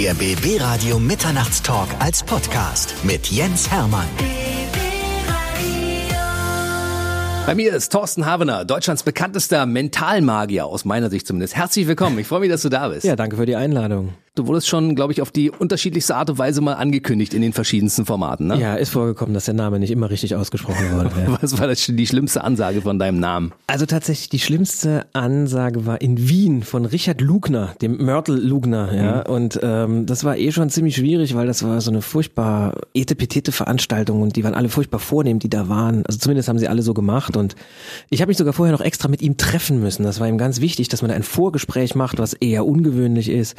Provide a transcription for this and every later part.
Der BB Radio Mitternachtstalk als Podcast mit Jens Hermann. Bei mir ist Thorsten Havener, Deutschlands bekanntester Mentalmagier, aus meiner Sicht zumindest. Herzlich willkommen. Ich freue mich, dass du da bist. Ja, danke für die Einladung. Du wurdest schon, glaube ich, auf die unterschiedlichste Art und Weise mal angekündigt in den verschiedensten Formaten, ne? Ja, ist vorgekommen, dass der Name nicht immer richtig ausgesprochen wurde. Ja. Was war das, die schlimmste Ansage von deinem Namen? Also tatsächlich die schlimmste Ansage war in Wien von Richard Lugner, dem Mörtel Lugner, ja. Mhm. Und ähm, das war eh schon ziemlich schwierig, weil das war so eine furchtbar etepetete Veranstaltung und die waren alle furchtbar vornehm, die da waren. Also zumindest haben sie alle so gemacht. Und ich habe mich sogar vorher noch extra mit ihm treffen müssen. Das war ihm ganz wichtig, dass man da ein Vorgespräch macht, was eher ungewöhnlich ist.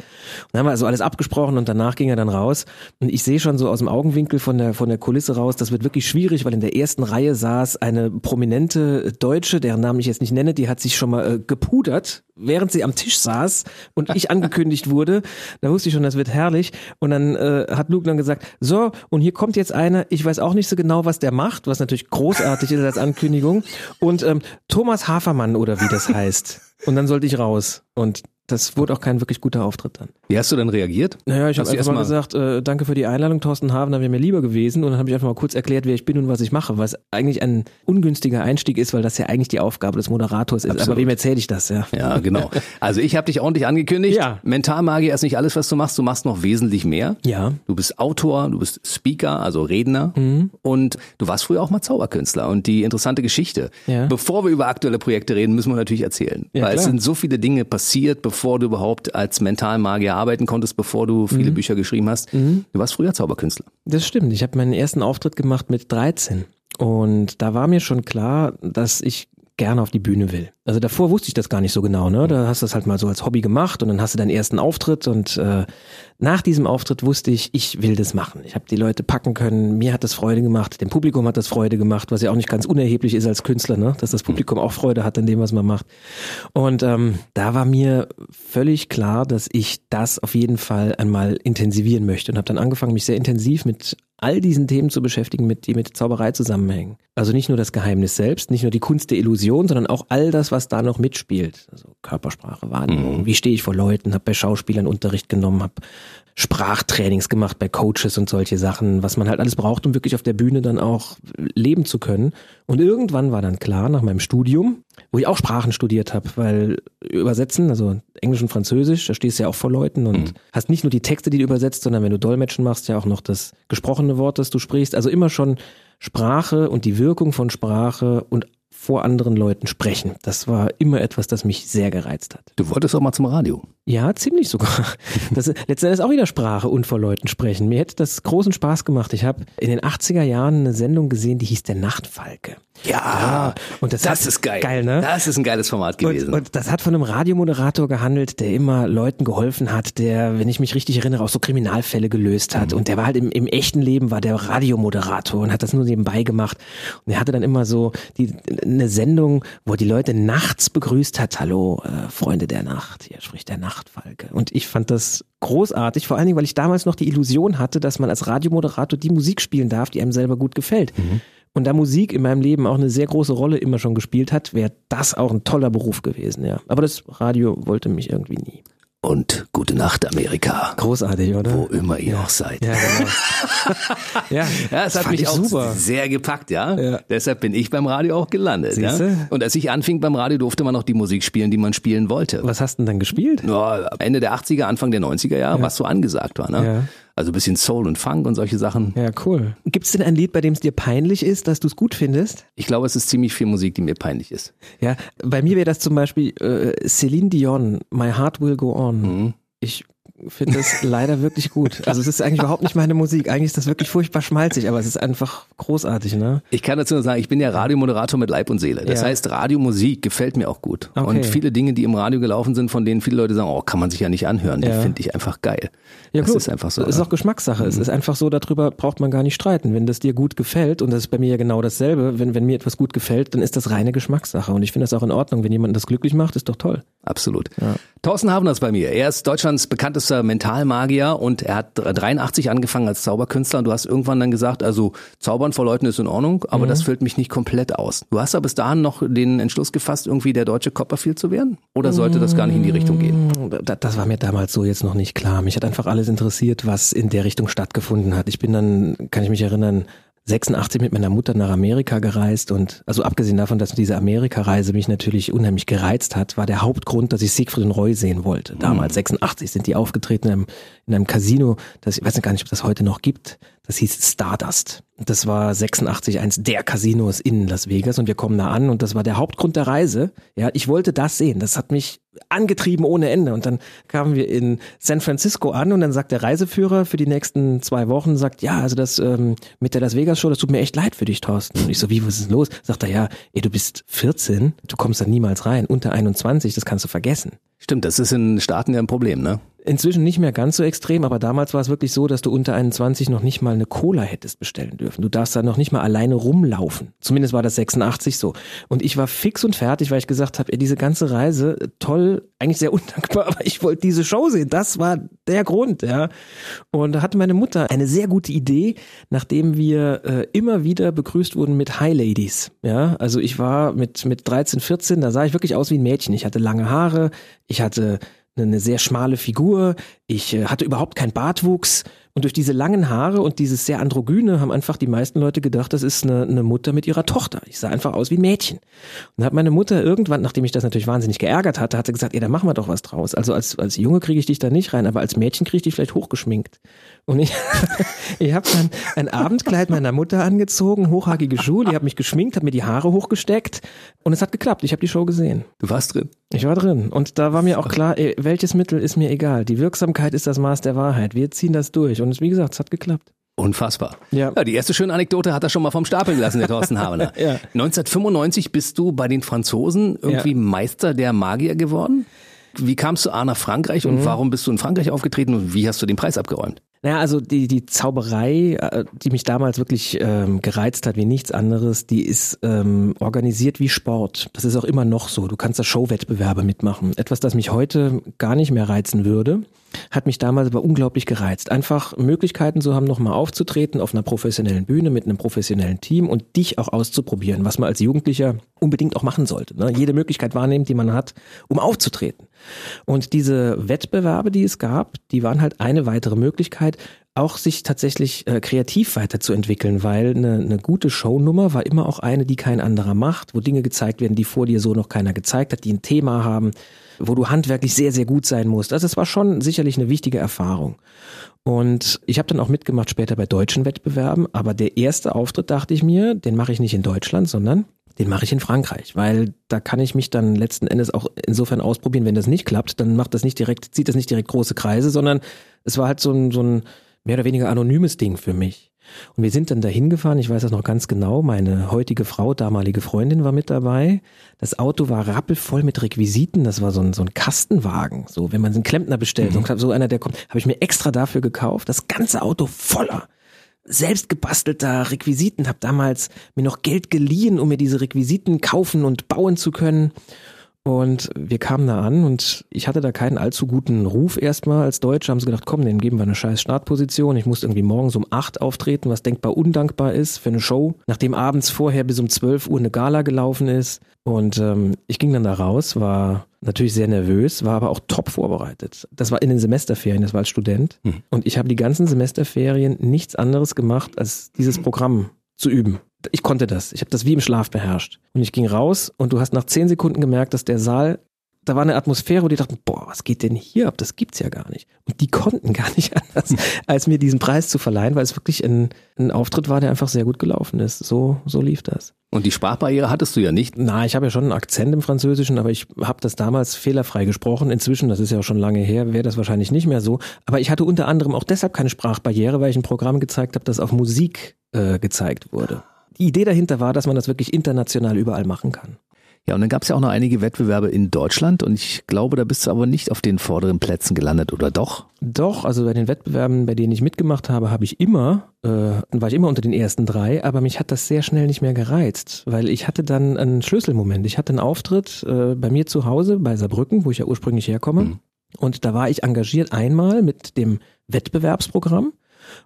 Und haben wir also alles abgesprochen und danach ging er dann raus. Und ich sehe schon so aus dem Augenwinkel von der, von der Kulisse raus, das wird wirklich schwierig, weil in der ersten Reihe saß eine prominente Deutsche, deren Namen ich jetzt nicht nenne, die hat sich schon mal äh, gepudert, während sie am Tisch saß und ich angekündigt wurde. Da wusste ich schon, das wird herrlich. Und dann äh, hat Luke dann gesagt, so, und hier kommt jetzt einer, ich weiß auch nicht so genau, was der macht, was natürlich großartig ist als Ankündigung. Und ähm, Thomas Hafermann oder wie das heißt. Und dann sollte ich raus. Und das wurde auch kein wirklich guter Auftritt dann. Wie hast du dann reagiert? Naja, ich habe einfach mal gesagt, äh, danke für die Einladung, Thorsten Havener wäre mir lieber gewesen. Und dann habe ich einfach mal kurz erklärt, wer ich bin und was ich mache, was eigentlich ein ungünstiger Einstieg ist, weil das ja eigentlich die Aufgabe des Moderators ist. Absolut. Aber wem erzähle ich das? Ja, ja genau. Also ich habe dich ordentlich angekündigt. Ja. Mentalmagie ist nicht alles, was du machst. Du machst noch wesentlich mehr. Ja. Du bist Autor, du bist Speaker, also Redner. Mhm. Und du warst früher auch mal Zauberkünstler. Und die interessante Geschichte. Ja. Bevor wir über aktuelle Projekte reden, müssen wir natürlich erzählen. Ja, weil klar. es sind so viele Dinge passiert, bevor du überhaupt als Mentalmagier arbeiten konntest, bevor du viele mhm. Bücher geschrieben hast. Mhm. Du warst früher Zauberkünstler. Das stimmt. Ich habe meinen ersten Auftritt gemacht mit 13. Und da war mir schon klar, dass ich gerne auf die Bühne will. Also davor wusste ich das gar nicht so genau, ne? Da hast du das halt mal so als Hobby gemacht und dann hast du deinen ersten Auftritt und äh, nach diesem Auftritt wusste ich, ich will das machen. Ich habe die Leute packen können, mir hat das Freude gemacht, dem Publikum hat das Freude gemacht, was ja auch nicht ganz unerheblich ist als Künstler, ne? Dass das Publikum auch Freude hat an dem, was man macht. Und ähm, da war mir völlig klar, dass ich das auf jeden Fall einmal intensivieren möchte und habe dann angefangen, mich sehr intensiv mit all diesen Themen zu beschäftigen, mit, die mit Zauberei zusammenhängen. Also nicht nur das Geheimnis selbst, nicht nur die Kunst der Illusion, sondern auch all das, was da noch mitspielt. Also Körpersprache, Wahrnehmung, mhm. wie stehe ich vor Leuten, habe bei Schauspielern Unterricht genommen, habe Sprachtrainings gemacht bei Coaches und solche Sachen, was man halt alles braucht, um wirklich auf der Bühne dann auch leben zu können. Und irgendwann war dann klar, nach meinem Studium, wo ich auch Sprachen studiert habe, weil übersetzen, also Englisch und Französisch, da stehst du ja auch vor Leuten und mhm. hast nicht nur die Texte, die du übersetzt, sondern wenn du Dolmetschen machst, ja auch noch das gesprochene Wort, das du sprichst. Also immer schon Sprache und die Wirkung von Sprache und vor anderen Leuten sprechen. Das war immer etwas, das mich sehr gereizt hat. Du wolltest auch mal zum Radio. Ja, ziemlich sogar. Das ist letztendlich auch wieder Sprache und vor Leuten sprechen. Mir hätte das großen Spaß gemacht. Ich habe in den 80er Jahren eine Sendung gesehen, die hieß Der Nachtfalke. Ja, ja und das, das hat, ist geil. geil ne? Das ist ein geiles Format gewesen. Und, und, das hat von einem Radiomoderator gehandelt, der immer Leuten geholfen hat, der, wenn ich mich richtig erinnere, auch so Kriminalfälle gelöst hat. Mhm. Und der war halt im, im echten Leben war der Radiomoderator und hat das nur nebenbei gemacht. Und er hatte dann immer so die, eine Sendung, wo er die Leute nachts begrüßt hat. Hallo, äh, Freunde der Nacht. Hier spricht der Nachtfalke. Und ich fand das großartig, vor allen Dingen, weil ich damals noch die Illusion hatte, dass man als Radiomoderator die Musik spielen darf, die einem selber gut gefällt. Mhm. Und da Musik in meinem Leben auch eine sehr große Rolle immer schon gespielt hat, wäre das auch ein toller Beruf gewesen, ja. Aber das Radio wollte mich irgendwie nie. Und gute Nacht, Amerika. Großartig, oder? Wo immer ihr auch seid. Ja, genau. ja, ja, es hat mich auch super. sehr gepackt, ja? ja. Deshalb bin ich beim Radio auch gelandet. Siehste? Ja? Und als ich anfing beim Radio, durfte man auch die Musik spielen, die man spielen wollte. Was hast du denn dann gespielt? Ja, Ende der 80er, Anfang der 90er Jahre, ja. was so angesagt war. Ne? Ja. Also ein bisschen Soul und Funk und solche Sachen. Ja, cool. Gibt es denn ein Lied, bei dem es dir peinlich ist, dass du es gut findest? Ich glaube, es ist ziemlich viel Musik, die mir peinlich ist. Ja, bei mir wäre das zum Beispiel äh, Celine Dion, My Heart Will Go On. Mhm. Ich finde es leider wirklich gut. Also es ist eigentlich überhaupt nicht meine Musik. Eigentlich ist das wirklich furchtbar schmalzig, aber es ist einfach großartig, ne? Ich kann dazu nur sagen, ich bin ja Radiomoderator mit Leib und Seele. Das ja. heißt, Radiomusik gefällt mir auch gut. Okay. Und viele Dinge, die im Radio gelaufen sind, von denen viele Leute sagen, oh, kann man sich ja nicht anhören, ja. die finde ich einfach geil. Ja, das gut. ist einfach so. Es ist auch Geschmackssache. Mhm. Es ist einfach so, darüber braucht man gar nicht streiten. Wenn das dir gut gefällt, und das ist bei mir ja genau dasselbe, wenn, wenn mir etwas gut gefällt, dann ist das reine Geschmackssache. Und ich finde das auch in Ordnung. Wenn jemand das glücklich macht, ist doch toll. Absolut. Ja. Thorsten Havner ist bei mir. Er ist Deutschlands bekanntester großer Mentalmagier und er hat 83 angefangen als Zauberkünstler und du hast irgendwann dann gesagt, also Zaubern vor Leuten ist in Ordnung, aber mhm. das füllt mich nicht komplett aus. Du hast aber bis dahin noch den Entschluss gefasst, irgendwie der deutsche Copperfield zu werden? Oder sollte das gar nicht in die Richtung gehen? Das war mir damals so jetzt noch nicht klar. Mich hat einfach alles interessiert, was in der Richtung stattgefunden hat. Ich bin dann, kann ich mich erinnern, 86 mit meiner Mutter nach Amerika gereist und also abgesehen davon, dass diese Amerikareise mich natürlich unheimlich gereizt hat, war der Hauptgrund, dass ich Siegfried und Roy sehen wollte. Damals, 86, sind die aufgetreten einem, in einem Casino, das ich weiß gar nicht, ob das heute noch gibt. Das hieß Stardust. Das war 86 eins der Casinos in Las Vegas und wir kommen da an und das war der Hauptgrund der Reise. Ja, ich wollte das sehen. Das hat mich angetrieben ohne Ende. Und dann kamen wir in San Francisco an und dann sagt der Reiseführer für die nächsten zwei Wochen, sagt, ja, also das ähm, mit der Las Vegas Show, das tut mir echt leid für dich, Thorsten. Und ich so, wie, was ist los? Sagt er, ja, ey, du bist 14, du kommst da niemals rein. Unter 21, das kannst du vergessen. Stimmt, das ist in Staaten ja ein Problem, ne? Inzwischen nicht mehr ganz so extrem, aber damals war es wirklich so, dass du unter 21 noch nicht mal eine Cola hättest bestellen dürfen. Du darfst da noch nicht mal alleine rumlaufen. Zumindest war das 86 so. Und ich war fix und fertig, weil ich gesagt habe, diese ganze Reise, toll, eigentlich sehr undankbar, aber ich wollte diese Show sehen. Das war der Grund, ja. Und da hatte meine Mutter eine sehr gute Idee, nachdem wir äh, immer wieder begrüßt wurden mit Hi Ladies. Ja, also ich war mit, mit 13, 14, da sah ich wirklich aus wie ein Mädchen. Ich hatte lange Haare, ich hatte eine sehr schmale Figur, ich äh, hatte überhaupt keinen Bartwuchs und durch diese langen Haare und dieses sehr androgyne haben einfach die meisten Leute gedacht, das ist eine, eine Mutter mit ihrer Tochter. Ich sah einfach aus wie ein Mädchen. Und hat meine Mutter irgendwann, nachdem ich das natürlich wahnsinnig geärgert hatte, hat sie gesagt, ey, da machen wir doch was draus. Also als, als Junge kriege ich dich da nicht rein, aber als Mädchen kriege ich dich vielleicht hochgeschminkt. Und ich, ich habe dann ein Abendkleid meiner Mutter angezogen, hochhackige Schuhe, die hat mich geschminkt, hat mir die Haare hochgesteckt und es hat geklappt. Ich habe die Show gesehen. Du warst drin. Ich war drin und da war mir auch klar, welches Mittel ist mir egal. Die Wirksamkeit ist das Maß der Wahrheit. Wir ziehen das durch und es, wie gesagt, es hat geklappt. Unfassbar. Ja. ja. Die erste schöne Anekdote hat er schon mal vom Stapel gelassen, der Thorsten Habener. ja. 1995 bist du bei den Franzosen irgendwie ja. Meister der Magier geworden. Wie kamst du A nach Frankreich und mhm. warum bist du in Frankreich aufgetreten und wie hast du den Preis abgeräumt? Naja, also die, die Zauberei, äh, die mich damals wirklich ähm, gereizt hat wie nichts anderes, die ist ähm, organisiert wie Sport. Das ist auch immer noch so. Du kannst da Showwettbewerbe mitmachen. Etwas, das mich heute gar nicht mehr reizen würde, hat mich damals aber unglaublich gereizt. Einfach Möglichkeiten zu haben, nochmal aufzutreten auf einer professionellen Bühne mit einem professionellen Team und dich auch auszuprobieren, was man als Jugendlicher unbedingt auch machen sollte. Ne? Jede Möglichkeit wahrnehmen, die man hat, um aufzutreten. Und diese Wettbewerbe, die es gab, die waren halt eine weitere Möglichkeit, auch sich tatsächlich äh, kreativ weiterzuentwickeln, weil eine, eine gute Shownummer war immer auch eine, die kein anderer macht, wo Dinge gezeigt werden, die vor dir so noch keiner gezeigt hat, die ein Thema haben, wo du handwerklich sehr, sehr gut sein musst. Also es war schon sicherlich eine wichtige Erfahrung. Und ich habe dann auch mitgemacht später bei deutschen Wettbewerben, aber der erste Auftritt dachte ich mir, den mache ich nicht in Deutschland, sondern den mache ich in Frankreich, weil da kann ich mich dann letzten Endes auch insofern ausprobieren, wenn das nicht klappt, dann macht das nicht direkt, zieht das nicht direkt große Kreise, sondern es war halt so ein, so ein mehr oder weniger anonymes Ding für mich. Und wir sind dann dahin gefahren, ich weiß das noch ganz genau, meine heutige Frau, damalige Freundin war mit dabei. Das Auto war rappelvoll mit Requisiten, das war so ein, so ein Kastenwagen, so wenn man einen Klempner bestellt, mhm. so einer, der kommt, habe ich mir extra dafür gekauft, das ganze Auto voller selbst gebastelter Requisiten, habe damals mir noch Geld geliehen, um mir diese Requisiten kaufen und bauen zu können. Und wir kamen da an und ich hatte da keinen allzu guten Ruf erstmal als Deutscher. Haben sie gedacht, komm, denen geben wir eine scheiß Startposition. Ich musste irgendwie morgens um acht auftreten, was denkbar undankbar ist für eine Show, nachdem abends vorher bis um zwölf Uhr eine Gala gelaufen ist. Und ähm, ich ging dann da raus, war natürlich sehr nervös, war aber auch top vorbereitet. Das war in den Semesterferien, das war als Student. Mhm. Und ich habe die ganzen Semesterferien nichts anderes gemacht, als dieses Programm zu üben ich konnte das. Ich habe das wie im Schlaf beherrscht. Und ich ging raus und du hast nach zehn Sekunden gemerkt, dass der Saal, da war eine Atmosphäre, wo die dachten, boah, was geht denn hier ab? Das gibt's ja gar nicht. Und die konnten gar nicht anders, als mir diesen Preis zu verleihen, weil es wirklich ein, ein Auftritt war, der einfach sehr gut gelaufen ist. So, so lief das. Und die Sprachbarriere hattest du ja nicht? Na, ich habe ja schon einen Akzent im Französischen, aber ich habe das damals fehlerfrei gesprochen. Inzwischen, das ist ja auch schon lange her, wäre das wahrscheinlich nicht mehr so. Aber ich hatte unter anderem auch deshalb keine Sprachbarriere, weil ich ein Programm gezeigt habe, das auf Musik äh, gezeigt wurde die Idee dahinter war, dass man das wirklich international überall machen kann. Ja, und dann gab es ja auch noch einige Wettbewerbe in Deutschland und ich glaube, da bist du aber nicht auf den vorderen Plätzen gelandet, oder doch? Doch, also bei den Wettbewerben, bei denen ich mitgemacht habe, habe ich immer, äh, war ich immer unter den ersten drei, aber mich hat das sehr schnell nicht mehr gereizt, weil ich hatte dann einen Schlüsselmoment. Ich hatte einen Auftritt äh, bei mir zu Hause, bei Saarbrücken, wo ich ja ursprünglich herkomme. Mhm. Und da war ich engagiert einmal mit dem Wettbewerbsprogramm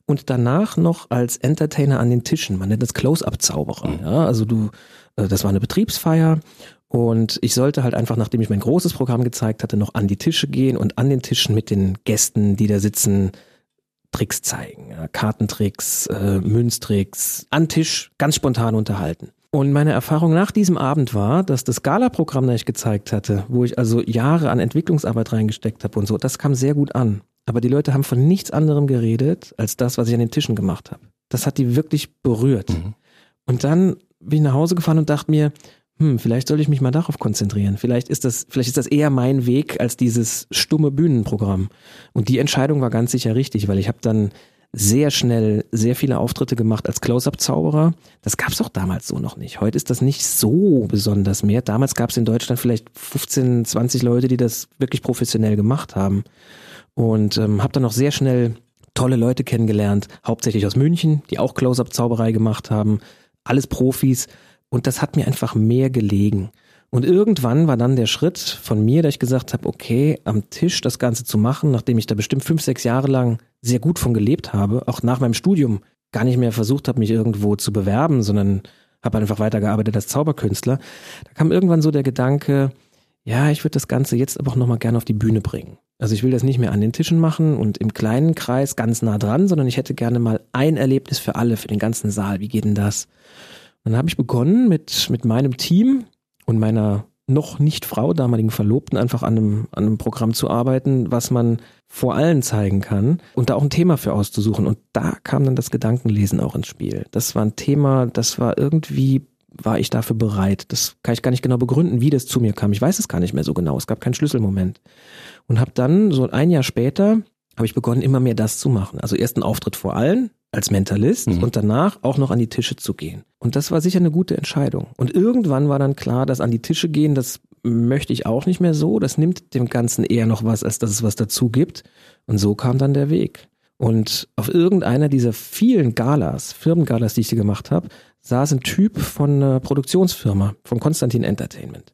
und danach noch als Entertainer an den Tischen. Man nennt das Close-Up-Zauberer. Mhm. Ja, also du, äh, das war eine Betriebsfeier und ich sollte halt einfach, nachdem ich mein großes Programm gezeigt hatte, noch an die Tische gehen und an den Tischen mit den Gästen, die da sitzen, Tricks zeigen. Ja, Kartentricks, äh, Münztricks, an Tisch ganz spontan unterhalten. Und meine Erfahrung nach diesem Abend war, dass das Gala-Programm, das ich gezeigt hatte, wo ich also Jahre an Entwicklungsarbeit reingesteckt habe und so, das kam sehr gut an. Aber die Leute haben von nichts anderem geredet, als das, was ich an den Tischen gemacht habe. Das hat die wirklich berührt. Mhm. Und dann bin ich nach Hause gefahren und dachte mir, hm, vielleicht soll ich mich mal darauf konzentrieren. Vielleicht ist das, vielleicht ist das eher mein Weg als dieses stumme Bühnenprogramm. Und die Entscheidung war ganz sicher richtig, weil ich habe dann sehr schnell sehr viele Auftritte gemacht als Close-Up-Zauberer. Das gab es auch damals so noch nicht. Heute ist das nicht so besonders mehr. Damals gab es in Deutschland vielleicht 15, 20 Leute, die das wirklich professionell gemacht haben. Und ähm, habe dann auch sehr schnell tolle Leute kennengelernt, hauptsächlich aus München, die auch Close-Up-Zauberei gemacht haben. Alles Profis. Und das hat mir einfach mehr gelegen. Und irgendwann war dann der Schritt von mir, dass ich gesagt habe, okay, am Tisch das Ganze zu machen, nachdem ich da bestimmt fünf, sechs Jahre lang sehr gut von gelebt habe, auch nach meinem Studium gar nicht mehr versucht habe, mich irgendwo zu bewerben, sondern habe einfach weitergearbeitet als Zauberkünstler. Da kam irgendwann so der Gedanke, ja, ich würde das Ganze jetzt aber auch nochmal gerne auf die Bühne bringen. Also ich will das nicht mehr an den Tischen machen und im kleinen Kreis ganz nah dran, sondern ich hätte gerne mal ein Erlebnis für alle, für den ganzen Saal. Wie geht denn das? Dann habe ich begonnen mit, mit meinem Team und meiner noch nicht Frau, damaligen Verlobten, einfach an einem, an einem Programm zu arbeiten, was man vor allen zeigen kann und da auch ein Thema für auszusuchen. Und da kam dann das Gedankenlesen auch ins Spiel. Das war ein Thema, das war irgendwie, war ich dafür bereit. Das kann ich gar nicht genau begründen, wie das zu mir kam. Ich weiß es gar nicht mehr so genau. Es gab keinen Schlüsselmoment. Und habe dann so ein Jahr später habe ich begonnen, immer mehr das zu machen. Also erst ein Auftritt vor allen als Mentalist mhm. und danach auch noch an die Tische zu gehen. Und das war sicher eine gute Entscheidung. Und irgendwann war dann klar, dass an die Tische gehen, das möchte ich auch nicht mehr so. Das nimmt dem Ganzen eher noch was, als dass es was dazu gibt. Und so kam dann der Weg. Und auf irgendeiner dieser vielen Galas, Firmengalas, die ich hier gemacht habe, saß ein Typ von einer Produktionsfirma, von Konstantin Entertainment.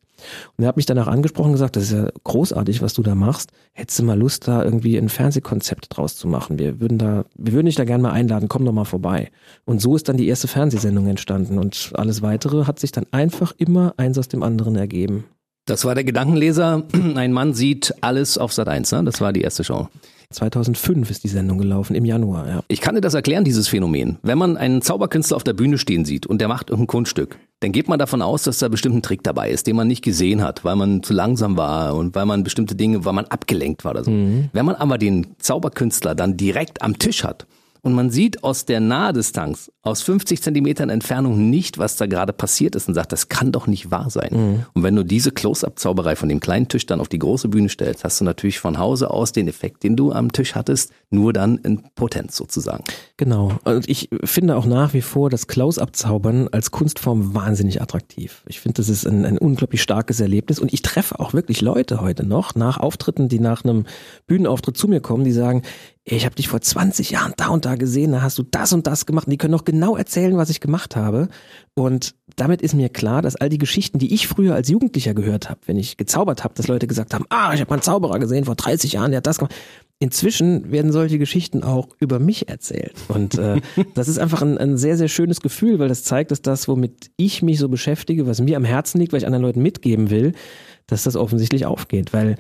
Und er hat mich danach angesprochen und gesagt, das ist ja großartig, was du da machst. Hättest du mal Lust, da irgendwie ein Fernsehkonzept draus zu machen? Wir würden da, wir würden dich da gerne mal einladen, komm doch mal vorbei. Und so ist dann die erste Fernsehsendung entstanden und alles weitere hat sich dann einfach immer eins aus dem anderen ergeben. Das war der Gedankenleser. Ein Mann sieht alles auf Sat 1, ne? Das war die erste Show. 2005 ist die Sendung gelaufen, im Januar, ja. Ich kann dir das erklären, dieses Phänomen. Wenn man einen Zauberkünstler auf der Bühne stehen sieht und der macht irgendein Kunststück, dann geht man davon aus, dass da bestimmt ein Trick dabei ist, den man nicht gesehen hat, weil man zu langsam war und weil man bestimmte Dinge, weil man abgelenkt war oder so. Mhm. Wenn man aber den Zauberkünstler dann direkt am Tisch hat und man sieht aus der Nahdistanz, aus 50 Zentimetern Entfernung nicht, was da gerade passiert ist und sagt, das kann doch nicht wahr sein. Mhm. Und wenn du diese Close-Up-Zauberei von dem kleinen Tisch dann auf die große Bühne stellst, hast du natürlich von Hause aus den Effekt, den du am Tisch hattest, nur dann in Potenz sozusagen. Genau. Und ich finde auch nach wie vor das Close-Up-Zaubern als Kunstform wahnsinnig attraktiv. Ich finde, das ist ein, ein unglaublich starkes Erlebnis und ich treffe auch wirklich Leute heute noch nach Auftritten, die nach einem Bühnenauftritt zu mir kommen, die sagen, ich habe dich vor 20 Jahren da und da gesehen, da hast du das und das gemacht und die können noch genau erzählen, was ich gemacht habe. Und damit ist mir klar, dass all die Geschichten, die ich früher als Jugendlicher gehört habe, wenn ich gezaubert habe, dass Leute gesagt haben, ah, ich habe mal einen Zauberer gesehen vor 30 Jahren, der hat das gemacht. Inzwischen werden solche Geschichten auch über mich erzählt. Und äh, das ist einfach ein, ein sehr, sehr schönes Gefühl, weil das zeigt, dass das, womit ich mich so beschäftige, was mir am Herzen liegt, weil ich anderen Leuten mitgeben will, dass das offensichtlich aufgeht. Weil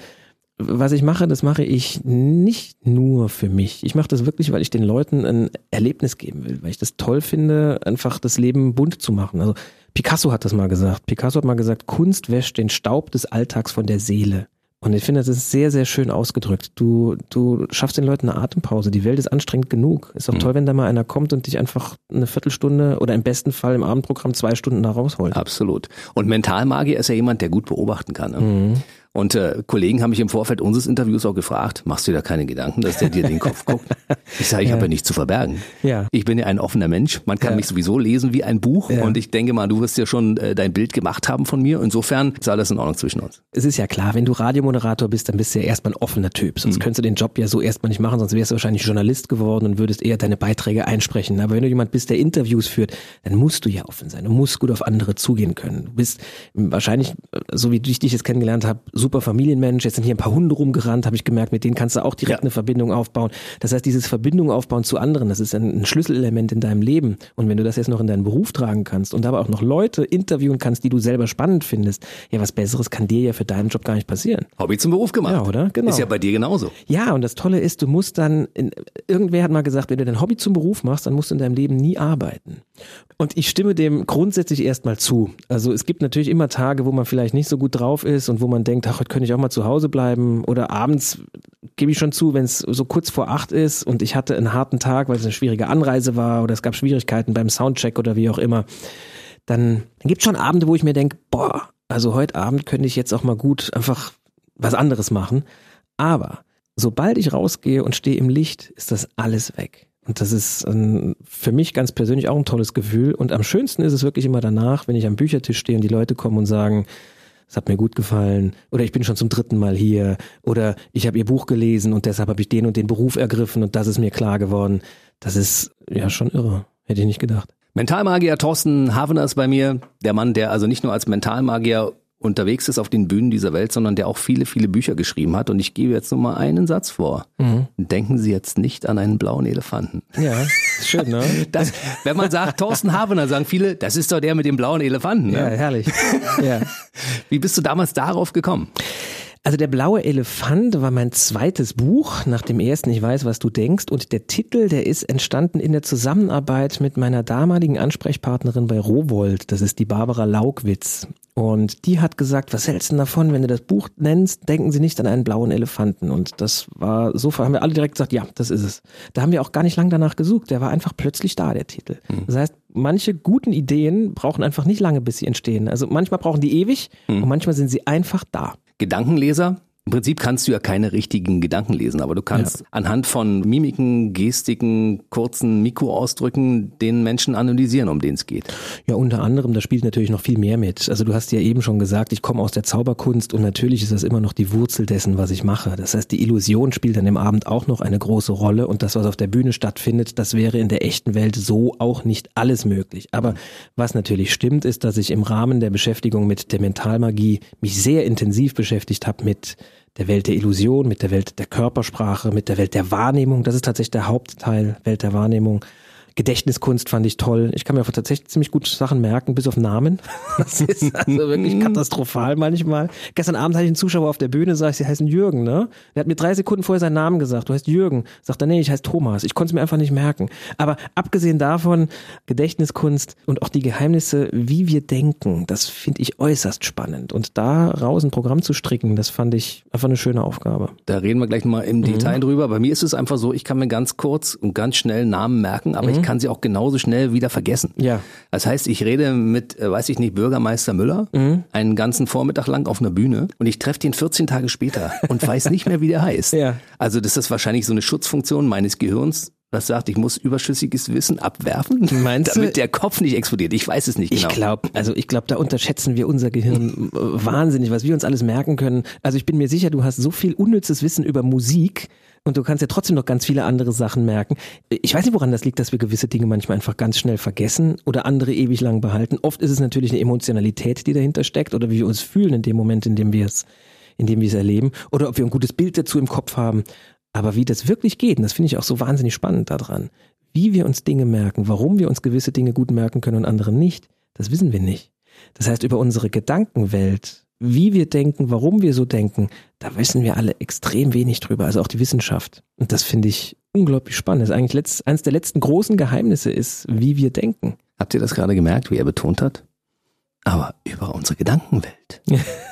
was ich mache, das mache ich nicht nur für mich. Ich mache das wirklich, weil ich den Leuten ein Erlebnis geben will, weil ich das toll finde, einfach das Leben bunt zu machen. Also Picasso hat das mal gesagt. Picasso hat mal gesagt, Kunst wäscht den Staub des Alltags von der Seele. Und ich finde, das ist sehr, sehr schön ausgedrückt. Du, du schaffst den Leuten eine Atempause. Die Welt ist anstrengend genug. Ist auch mhm. toll, wenn da mal einer kommt und dich einfach eine Viertelstunde oder im besten Fall im Abendprogramm zwei Stunden da rausholt. Absolut. Und Mentalmagier ist ja jemand, der gut beobachten kann. Ne? Mhm. Und äh, Kollegen haben mich im Vorfeld unseres Interviews auch gefragt, machst du dir da keine Gedanken, dass der dir den Kopf guckt? Ich sage, ich ja. habe ja nichts zu verbergen. Ja. Ich bin ja ein offener Mensch. Man kann ja. mich sowieso lesen wie ein Buch. Ja. Und ich denke mal, du wirst ja schon äh, dein Bild gemacht haben von mir. Insofern ist alles in Ordnung zwischen uns. Es ist ja klar, wenn du Radiomoderator bist, dann bist du ja erstmal ein offener Typ. Sonst mhm. könntest du den Job ja so erstmal nicht machen, sonst wärst du wahrscheinlich Journalist geworden und würdest eher deine Beiträge einsprechen. Aber wenn du jemand bist, der Interviews führt, dann musst du ja offen sein. Du musst gut auf andere zugehen können. Du bist wahrscheinlich, so wie ich dich jetzt kennengelernt habe, super Familienmensch, jetzt sind hier ein paar Hunde rumgerannt, habe ich gemerkt, mit denen kannst du auch direkt ja. eine Verbindung aufbauen. Das heißt, dieses Verbindung aufbauen zu anderen, das ist ein, ein Schlüsselelement in deinem Leben. Und wenn du das jetzt noch in deinen Beruf tragen kannst und aber auch noch Leute interviewen kannst, die du selber spannend findest, ja, was Besseres kann dir ja für deinen Job gar nicht passieren. Hobby zum Beruf gemacht. Ja, oder? Genau. Ist ja bei dir genauso. Ja, und das Tolle ist, du musst dann, in, irgendwer hat mal gesagt, wenn du dein Hobby zum Beruf machst, dann musst du in deinem Leben nie arbeiten. Und ich stimme dem grundsätzlich erstmal zu. Also es gibt natürlich immer Tage, wo man vielleicht nicht so gut drauf ist und wo man denkt, ach, heute könnte ich auch mal zu Hause bleiben. Oder abends gebe ich schon zu, wenn es so kurz vor acht ist und ich hatte einen harten Tag, weil es eine schwierige Anreise war oder es gab Schwierigkeiten beim Soundcheck oder wie auch immer. Dann, dann gibt es schon Abende, wo ich mir denke, boah, also heute Abend könnte ich jetzt auch mal gut einfach was anderes machen. Aber sobald ich rausgehe und stehe im Licht, ist das alles weg. Und das ist ein, für mich ganz persönlich auch ein tolles Gefühl. Und am schönsten ist es wirklich immer danach, wenn ich am Büchertisch stehe und die Leute kommen und sagen, es hat mir gut gefallen oder ich bin schon zum dritten Mal hier oder ich habe ihr Buch gelesen und deshalb habe ich den und den Beruf ergriffen und das ist mir klar geworden. Das ist ja schon irre. Hätte ich nicht gedacht. Mentalmagier Thorsten Havener ist bei mir, der Mann, der also nicht nur als Mentalmagier unterwegs ist auf den Bühnen dieser Welt, sondern der auch viele, viele Bücher geschrieben hat. Und ich gebe jetzt nur mal einen Satz vor. Mhm. Denken Sie jetzt nicht an einen blauen Elefanten. Ja, schön, ne? Das, wenn man sagt Thorsten Habener, sagen viele, das ist doch der mit dem blauen Elefanten. Ne? Ja, herrlich. Ja. Wie bist du damals darauf gekommen? Also der blaue Elefant war mein zweites Buch, nach dem ersten Ich weiß, was du denkst. Und der Titel, der ist entstanden in der Zusammenarbeit mit meiner damaligen Ansprechpartnerin bei Rowold. Das ist die Barbara Laugwitz. Und die hat gesagt, was hältst du davon, wenn du das Buch nennst, denken Sie nicht an einen blauen Elefanten. Und das war so, haben wir alle direkt gesagt, ja, das ist es. Da haben wir auch gar nicht lange danach gesucht. Der war einfach plötzlich da, der Titel. Mhm. Das heißt, manche guten Ideen brauchen einfach nicht lange, bis sie entstehen. Also manchmal brauchen die ewig mhm. und manchmal sind sie einfach da. Gedankenleser im Prinzip kannst du ja keine richtigen Gedanken lesen, aber du kannst ja. anhand von Mimiken, Gestiken, kurzen Mikroausdrücken den Menschen analysieren, um den es geht. Ja, unter anderem, da spielt natürlich noch viel mehr mit. Also du hast ja eben schon gesagt, ich komme aus der Zauberkunst und natürlich ist das immer noch die Wurzel dessen, was ich mache. Das heißt, die Illusion spielt an dem Abend auch noch eine große Rolle und das, was auf der Bühne stattfindet, das wäre in der echten Welt so auch nicht alles möglich. Aber was natürlich stimmt, ist, dass ich im Rahmen der Beschäftigung mit der Mentalmagie mich sehr intensiv beschäftigt habe mit der Welt der Illusion, mit der Welt der Körpersprache, mit der Welt der Wahrnehmung. Das ist tatsächlich der Hauptteil, Welt der Wahrnehmung. Gedächtniskunst fand ich toll. Ich kann mir tatsächlich ziemlich gut Sachen merken, bis auf Namen. Das ist also wirklich katastrophal manchmal. Gestern Abend hatte ich einen Zuschauer auf der Bühne, sag ich, sie heißen Jürgen, ne? Der hat mir drei Sekunden vorher seinen Namen gesagt. Du heißt Jürgen. Sagt er, nee, ich heiße Thomas. Ich konnte es mir einfach nicht merken. Aber abgesehen davon, Gedächtniskunst und auch die Geheimnisse, wie wir denken, das finde ich äußerst spannend. Und daraus ein Programm zu stricken, das fand ich einfach eine schöne Aufgabe. Da reden wir gleich nochmal im mhm. Detail drüber. Bei mir ist es einfach so, ich kann mir ganz kurz und ganz schnell Namen merken, aber mhm. ich kann sie auch genauso schnell wieder vergessen. Ja. Das heißt, ich rede mit, äh, weiß ich nicht, Bürgermeister Müller mhm. einen ganzen Vormittag lang auf einer Bühne und ich treffe den 14 Tage später und weiß nicht mehr, wie der heißt. Ja. Also das ist wahrscheinlich so eine Schutzfunktion meines Gehirns, was sagt, ich muss überschüssiges Wissen abwerfen, Meinst damit der Kopf nicht explodiert. Ich weiß es nicht genau. Ich glaube, also ich glaube, da unterschätzen wir unser Gehirn wahnsinnig, was wir uns alles merken können. Also ich bin mir sicher, du hast so viel unnützes Wissen über Musik, und du kannst ja trotzdem noch ganz viele andere Sachen merken. Ich weiß nicht, woran das liegt, dass wir gewisse Dinge manchmal einfach ganz schnell vergessen oder andere ewig lang behalten. Oft ist es natürlich eine Emotionalität, die dahinter steckt oder wie wir uns fühlen in dem Moment, in dem wir es, in dem wir es erleben oder ob wir ein gutes Bild dazu im Kopf haben. Aber wie das wirklich geht, und das finde ich auch so wahnsinnig spannend daran, wie wir uns Dinge merken, warum wir uns gewisse Dinge gut merken können und andere nicht, das wissen wir nicht. Das heißt, über unsere Gedankenwelt wie wir denken, warum wir so denken, da wissen wir alle extrem wenig drüber, also auch die Wissenschaft. Und das finde ich unglaublich spannend. Das ist eigentlich letzt, eines der letzten großen Geheimnisse ist, wie wir denken. Habt ihr das gerade gemerkt, wie er betont hat? Aber über unsere Gedankenwelt.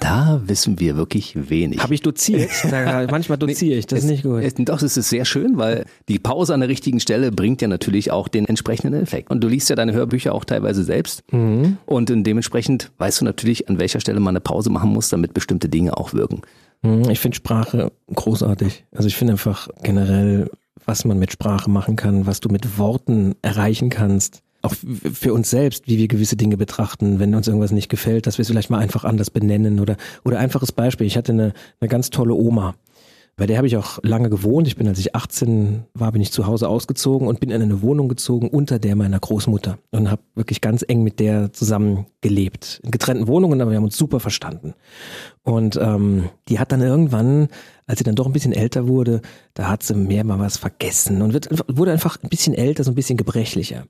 da wissen wir wirklich wenig. Habe ich doziert? Manchmal doziere ich, das ist nicht gut. Es, doch, es ist sehr schön, weil die Pause an der richtigen Stelle bringt ja natürlich auch den entsprechenden Effekt. Und du liest ja deine Hörbücher auch teilweise selbst. Mhm. Und dementsprechend weißt du natürlich, an welcher Stelle man eine Pause machen muss, damit bestimmte Dinge auch wirken. Mhm, ich finde Sprache großartig. Also ich finde einfach generell, was man mit Sprache machen kann, was du mit Worten erreichen kannst auch für uns selbst, wie wir gewisse Dinge betrachten, wenn uns irgendwas nicht gefällt, dass wir es vielleicht mal einfach anders benennen oder oder einfaches Beispiel. Ich hatte eine, eine ganz tolle Oma Bei der habe ich auch lange gewohnt. Ich bin, als ich 18 war, bin ich zu Hause ausgezogen und bin in eine Wohnung gezogen unter der meiner Großmutter und habe wirklich ganz eng mit der zusammen gelebt. In getrennten Wohnungen, aber wir haben uns super verstanden. Und ähm, die hat dann irgendwann, als sie dann doch ein bisschen älter wurde, da hat sie mehr mal was vergessen und wird, wurde einfach ein bisschen älter, so ein bisschen gebrechlicher.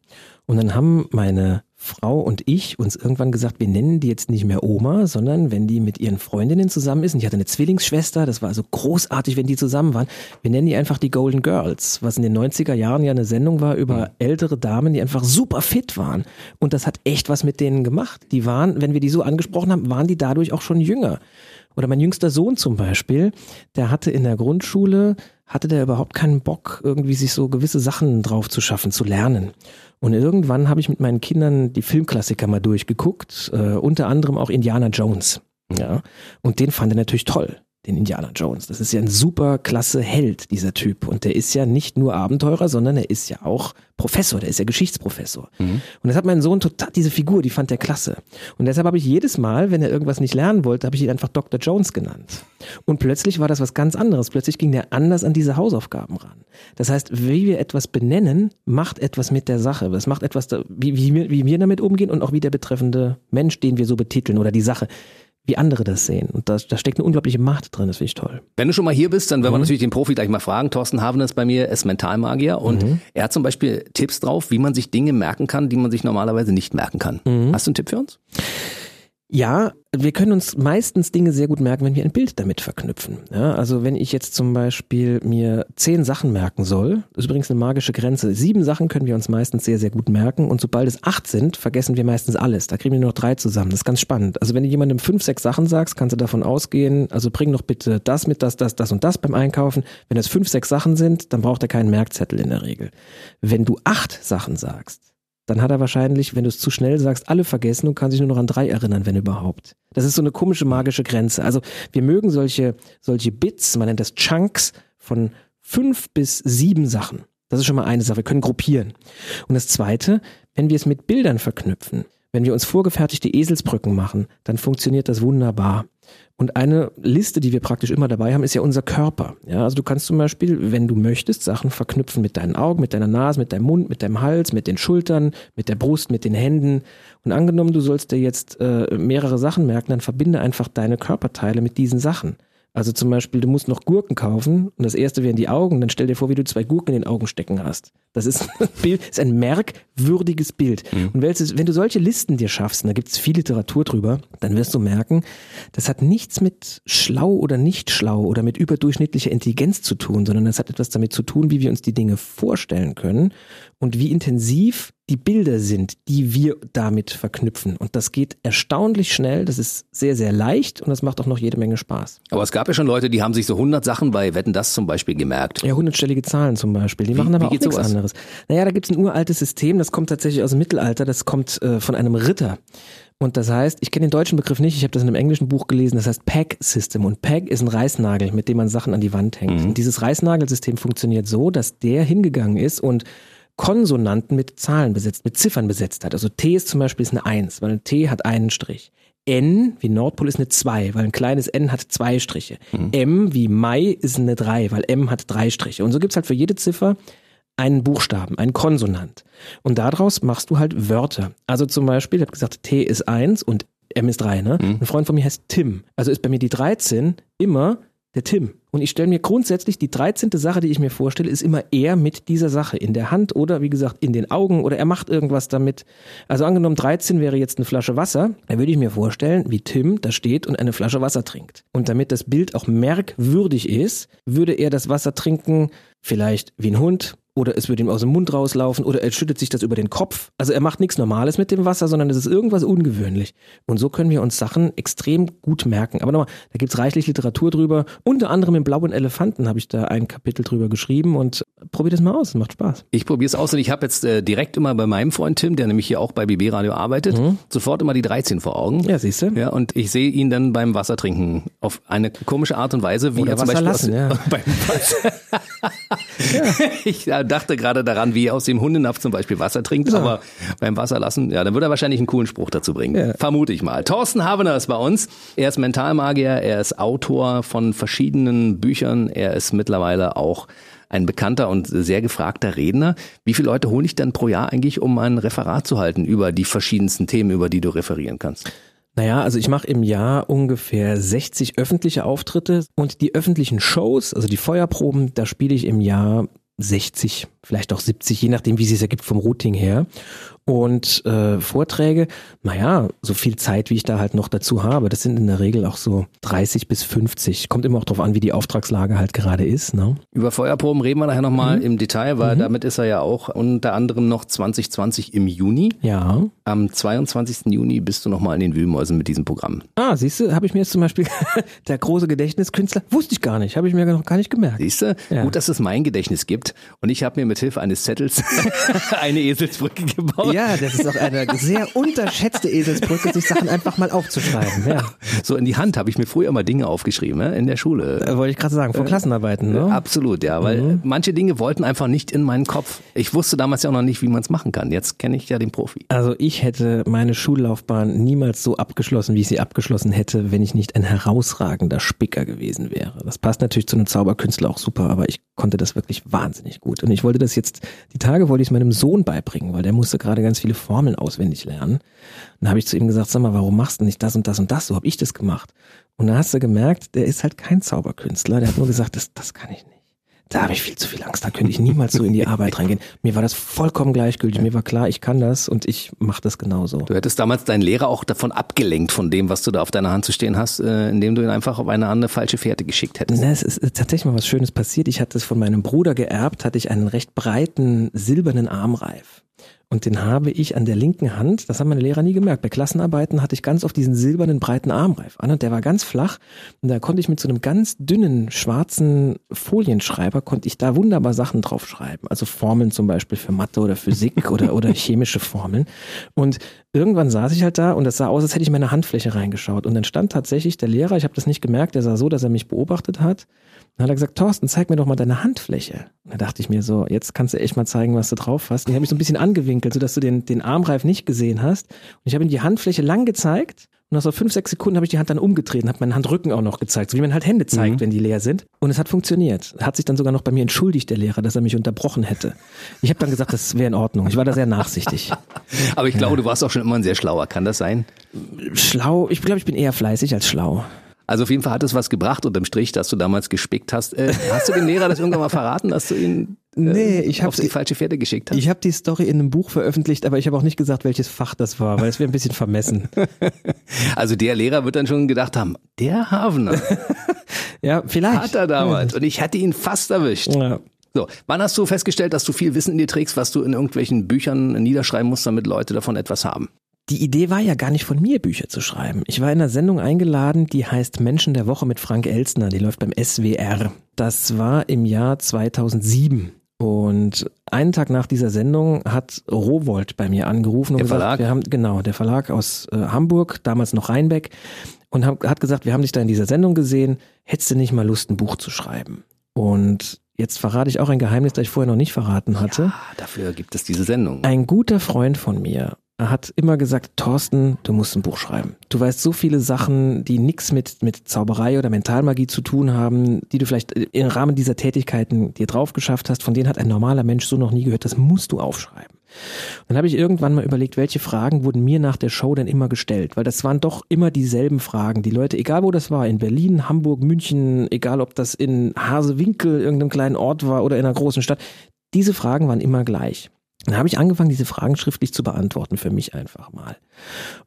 Und dann haben meine Frau und ich uns irgendwann gesagt, wir nennen die jetzt nicht mehr Oma, sondern wenn die mit ihren Freundinnen zusammen ist, und ich hatte eine Zwillingsschwester, das war also großartig, wenn die zusammen waren, wir nennen die einfach die Golden Girls, was in den 90er Jahren ja eine Sendung war über ältere Damen, die einfach super fit waren. Und das hat echt was mit denen gemacht. Die waren, wenn wir die so angesprochen haben, waren die dadurch auch schon jünger. Oder mein jüngster Sohn zum Beispiel, der hatte in der Grundschule, hatte der überhaupt keinen Bock, irgendwie sich so gewisse Sachen drauf zu schaffen, zu lernen. Und irgendwann habe ich mit meinen Kindern die Filmklassiker mal durchgeguckt, äh, unter anderem auch Indiana Jones. Ja, und den fand er natürlich toll den Indiana Jones. Das ist ja ein super klasse Held, dieser Typ. Und der ist ja nicht nur Abenteurer, sondern er ist ja auch Professor, der ist ja Geschichtsprofessor. Mhm. Und das hat mein Sohn total, diese Figur, die fand er klasse. Und deshalb habe ich jedes Mal, wenn er irgendwas nicht lernen wollte, habe ich ihn einfach Dr. Jones genannt. Und plötzlich war das was ganz anderes. Plötzlich ging der anders an diese Hausaufgaben ran. Das heißt, wie wir etwas benennen, macht etwas mit der Sache. Das macht etwas, wie, wie, wie wir damit umgehen und auch wie der betreffende Mensch, den wir so betiteln oder die Sache wie andere das sehen. Und da, da steckt eine unglaubliche Macht drin, das finde ich toll. Wenn du schon mal hier bist, dann werden mhm. wir natürlich den Profi gleich mal fragen. Thorsten Haven ist bei mir, ist Mentalmagier und mhm. er hat zum Beispiel Tipps drauf, wie man sich Dinge merken kann, die man sich normalerweise nicht merken kann. Mhm. Hast du einen Tipp für uns? Ja, wir können uns meistens Dinge sehr gut merken, wenn wir ein Bild damit verknüpfen. Ja, also wenn ich jetzt zum Beispiel mir zehn Sachen merken soll, ist übrigens eine magische Grenze. Sieben Sachen können wir uns meistens sehr, sehr gut merken und sobald es acht sind, vergessen wir meistens alles. Da kriegen wir nur noch drei zusammen. Das ist ganz spannend. Also wenn du jemandem fünf, sechs Sachen sagst, kannst du davon ausgehen, also bring doch bitte das mit, das, das, das und das beim Einkaufen. Wenn es fünf, sechs Sachen sind, dann braucht er keinen Merkzettel in der Regel. Wenn du acht Sachen sagst, dann hat er wahrscheinlich, wenn du es zu schnell sagst, alle vergessen und kann sich nur noch an drei erinnern, wenn überhaupt. Das ist so eine komische magische Grenze. Also wir mögen solche, solche Bits, man nennt das Chunks von fünf bis sieben Sachen. Das ist schon mal eine Sache. Wir können gruppieren. Und das zweite, wenn wir es mit Bildern verknüpfen, wenn wir uns vorgefertigte Eselsbrücken machen, dann funktioniert das wunderbar. Und eine Liste, die wir praktisch immer dabei haben, ist ja unser Körper. Ja, also du kannst zum Beispiel, wenn du möchtest, Sachen verknüpfen mit deinen Augen, mit deiner Nase, mit deinem Mund, mit deinem Hals, mit den Schultern, mit der Brust, mit den Händen. Und angenommen, du sollst dir jetzt äh, mehrere Sachen merken, dann verbinde einfach deine Körperteile mit diesen Sachen. Also zum Beispiel, du musst noch Gurken kaufen und das erste wären die Augen, dann stell dir vor, wie du zwei Gurken in den Augen stecken hast. Das ist ein, Bild, ist ein merkwürdiges Bild. Mhm. Und wenn du solche Listen dir schaffst, und da gibt es viel Literatur drüber, dann wirst du merken, das hat nichts mit schlau oder nicht schlau oder mit überdurchschnittlicher Intelligenz zu tun, sondern das hat etwas damit zu tun, wie wir uns die Dinge vorstellen können und wie intensiv die Bilder sind, die wir damit verknüpfen. Und das geht erstaunlich schnell, das ist sehr, sehr leicht und das macht auch noch jede Menge Spaß. Aber es gab ja schon Leute, die haben sich so 100 Sachen bei Wetten das zum Beispiel gemerkt. Ja, hundertstellige Zahlen zum Beispiel. Die wie, machen aber auch nichts sowas? anderes. Naja, da gibt's ein uraltes System, das kommt tatsächlich aus dem Mittelalter, das kommt äh, von einem Ritter. Und das heißt, ich kenne den deutschen Begriff nicht, ich habe das in einem englischen Buch gelesen, das heißt Peg System. Und Peg ist ein Reißnagel, mit dem man Sachen an die Wand hängt. Mhm. Und dieses Reißnagelsystem funktioniert so, dass der hingegangen ist und Konsonanten mit Zahlen besetzt, mit Ziffern besetzt hat. Also T ist zum Beispiel ist eine Eins, weil ein T hat einen Strich. N wie Nordpol ist eine 2, weil ein kleines N hat zwei Striche. Mhm. M wie Mai ist eine 3, weil M hat drei Striche. Und so gibt's halt für jede Ziffer einen Buchstaben, einen Konsonant. Und daraus machst du halt Wörter. Also zum Beispiel, ich habe gesagt, T ist 1 und M ist 3. Ne? Mhm. Ein Freund von mir heißt Tim. Also ist bei mir die 13 immer der Tim. Und ich stelle mir grundsätzlich die 13. Sache, die ich mir vorstelle, ist immer er mit dieser Sache in der Hand oder wie gesagt in den Augen oder er macht irgendwas damit. Also angenommen 13 wäre jetzt eine Flasche Wasser, dann würde ich mir vorstellen, wie Tim da steht und eine Flasche Wasser trinkt. Und damit das Bild auch merkwürdig ist, würde er das Wasser trinken, vielleicht wie ein Hund oder es würde ihm aus dem Mund rauslaufen oder er schüttet sich das über den Kopf. Also er macht nichts Normales mit dem Wasser, sondern es ist irgendwas ungewöhnlich. Und so können wir uns Sachen extrem gut merken. Aber nochmal, da gibt's reichlich Literatur drüber. Unter anderem im Blauen Elefanten habe ich da ein Kapitel drüber geschrieben und probier das mal aus, macht Spaß. Ich probiere es aus und ich habe jetzt äh, direkt immer bei meinem Freund Tim, der nämlich hier auch bei BB Radio arbeitet, mhm. sofort immer die 13 vor Augen. Ja, siehst du. Ja, und ich sehe ihn dann beim Wasser trinken auf eine komische Art und Weise, wie Oder er zum Wasser Beispiel lassen, aus, ja. beim Wasser. ja. Ich dachte gerade daran, wie er aus dem Hundenapf zum Beispiel Wasser trinkt, Ja. aber beim Wasser lassen, ja, dann würde er wahrscheinlich einen coolen Spruch dazu bringen. Ja. Vermute ich mal. Thorsten Havener ist bei uns. Er ist Mentalmagier, er ist Autor von verschiedenen Büchern, er ist mittlerweile auch ein bekannter und sehr gefragter Redner. Wie viele Leute hole ich denn pro Jahr eigentlich, um ein Referat zu halten über die verschiedensten Themen, über die du referieren kannst? Naja, also ich mache im Jahr ungefähr 60 öffentliche Auftritte und die öffentlichen Shows, also die Feuerproben, da spiele ich im Jahr 60, vielleicht auch 70, je nachdem, wie es sich ergibt vom Routing her. Und äh, Vorträge, naja, so viel Zeit, wie ich da halt noch dazu habe, das sind in der Regel auch so 30 bis 50. Kommt immer auch drauf an, wie die Auftragslage halt gerade ist. Ne? Über Feuerproben reden wir nachher nochmal im Detail, weil damit ist er ja auch unter anderem noch 2020 im Juni. Ja. Am 22. Juni bist du nochmal in den Wühlmäusen mit diesem Programm. Ah, siehst du, habe ich mir jetzt zum Beispiel der große Gedächtniskünstler, wusste ich gar nicht, habe ich mir noch gar nicht gemerkt. Siehst du? Ja. Gut, dass es mein Gedächtnis gibt. Und ich habe mir mit Hilfe eines Zettels eine Eselsbrücke gebaut. Ja, das ist auch eine sehr unterschätzte Eselsbrücke, sich Sachen einfach mal aufzuschreiben. Ja, So in die Hand habe ich mir früher immer Dinge aufgeschrieben, in der Schule. äh, wollte ich gerade sagen, vor Klassenarbeiten. Ne? Absolut, ja, weil manche Dinge wollten einfach nicht in meinen Kopf. Ich wusste damals ja auch noch nicht, wie man es machen kann. Jetzt kenne ich ja den Profi. Also ich hätte meine Schullaufbahn niemals so abgeschlossen, wie ich sie abgeschlossen hätte, wenn ich nicht ein herausragender Spicker gewesen wäre. Das passt natürlich zu einem Zauberkünstler auch super, aber ich konnte das wirklich wahnsinnig gut. Und ich wollte das jetzt, die Tage wollte ich es meinem Sohn beibringen, weil der musste gerade ganz viele Formeln auswendig lernen. Dann habe ich zu ihm gesagt, sag mal, warum machst du nicht das und das und das? So habe ich das gemacht. Und dann hast du gemerkt, der ist halt kein Zauberkünstler. Der hat nur gesagt, das, das kann ich nicht. Da habe ich viel zu viel Angst, da könnte ich niemals so in die Arbeit reingehen. Mir war das vollkommen gleichgültig. Mir war klar, ich kann das und ich mache das genauso. Du hättest damals deinen Lehrer auch davon abgelenkt, von dem, was du da auf deiner Hand zu stehen hast, äh, indem du ihn einfach auf eine andere falsche Fährte geschickt hättest. Na, es ist äh, tatsächlich mal was Schönes passiert. Ich hatte es von meinem Bruder geerbt, hatte ich einen recht breiten silbernen Armreif. Und den habe ich an der linken Hand, das haben meine Lehrer nie gemerkt. Bei Klassenarbeiten hatte ich ganz oft diesen silbernen breiten Armreif an und der war ganz flach. Und da konnte ich mit so einem ganz dünnen schwarzen Folienschreiber, konnte ich da wunderbar Sachen draufschreiben. Also Formeln zum Beispiel für Mathe oder Physik oder, oder chemische Formeln. Und irgendwann saß ich halt da und das sah aus, als hätte ich in meine Handfläche reingeschaut. Und dann stand tatsächlich der Lehrer, ich habe das nicht gemerkt, der sah so, dass er mich beobachtet hat. Dann hat er gesagt, Thorsten, zeig mir doch mal deine Handfläche. Und da dachte ich mir so, jetzt kannst du echt mal zeigen, was du drauf hast. Und ich habe mich so ein bisschen angewinkelt, sodass du den, den Armreif nicht gesehen hast. Und ich habe ihm die Handfläche lang gezeigt. Und nach so fünf, sechs Sekunden habe ich die Hand dann umgedreht und habe meinen Handrücken auch noch gezeigt, so wie man halt Hände zeigt, wenn die leer sind. Und es hat funktioniert. Er hat sich dann sogar noch bei mir entschuldigt, der Lehrer, dass er mich unterbrochen hätte. Ich habe dann gesagt, das wäre in Ordnung. Ich war da sehr nachsichtig. Aber ich glaube, du warst auch schon immer ein sehr schlauer. Kann das sein? Schlau, ich glaube, ich bin eher fleißig als schlau. Also auf jeden Fall hat es was gebracht unterm Strich, dass du damals gespickt hast. Äh, hast du dem Lehrer das irgendwann mal verraten, dass du ihn äh, Nee, ich auf hab's- die falsche Fährte geschickt hast? Ich habe die Story in einem Buch veröffentlicht, aber ich habe auch nicht gesagt, welches Fach das war, weil es wäre ein bisschen vermessen. Also der Lehrer wird dann schon gedacht haben, der Havener Ja, vielleicht. hat er damals und ich hatte ihn fast erwischt. Ja. So, wann hast du festgestellt, dass du viel Wissen in dir trägst, was du in irgendwelchen Büchern niederschreiben musst, damit Leute davon etwas haben? Die Idee war ja gar nicht von mir, Bücher zu schreiben. Ich war in einer Sendung eingeladen, die heißt Menschen der Woche mit Frank Elstner. Die läuft beim SWR. Das war im Jahr 2007. Und einen Tag nach dieser Sendung hat Rowold bei mir angerufen und Der gesagt, Verlag? wir haben genau der Verlag aus äh, Hamburg, damals noch Rheinbeck, und hab, hat gesagt, wir haben dich da in dieser Sendung gesehen. Hättest du nicht mal Lust, ein Buch zu schreiben? Und jetzt verrate ich auch ein Geheimnis, das ich vorher noch nicht verraten hatte. Ah, dafür gibt es diese Sendung. Ein guter Freund von mir hat immer gesagt, Thorsten, du musst ein Buch schreiben. Du weißt so viele Sachen, die nichts mit, mit Zauberei oder Mentalmagie zu tun haben, die du vielleicht im Rahmen dieser Tätigkeiten dir drauf geschafft hast, von denen hat ein normaler Mensch so noch nie gehört, das musst du aufschreiben. Dann habe ich irgendwann mal überlegt, welche Fragen wurden mir nach der Show denn immer gestellt, weil das waren doch immer dieselben Fragen. Die Leute, egal wo das war, in Berlin, Hamburg, München, egal ob das in Hasewinkel, irgendeinem kleinen Ort war oder in einer großen Stadt, diese Fragen waren immer gleich. Dann habe ich angefangen, diese Fragen schriftlich zu beantworten, für mich einfach mal.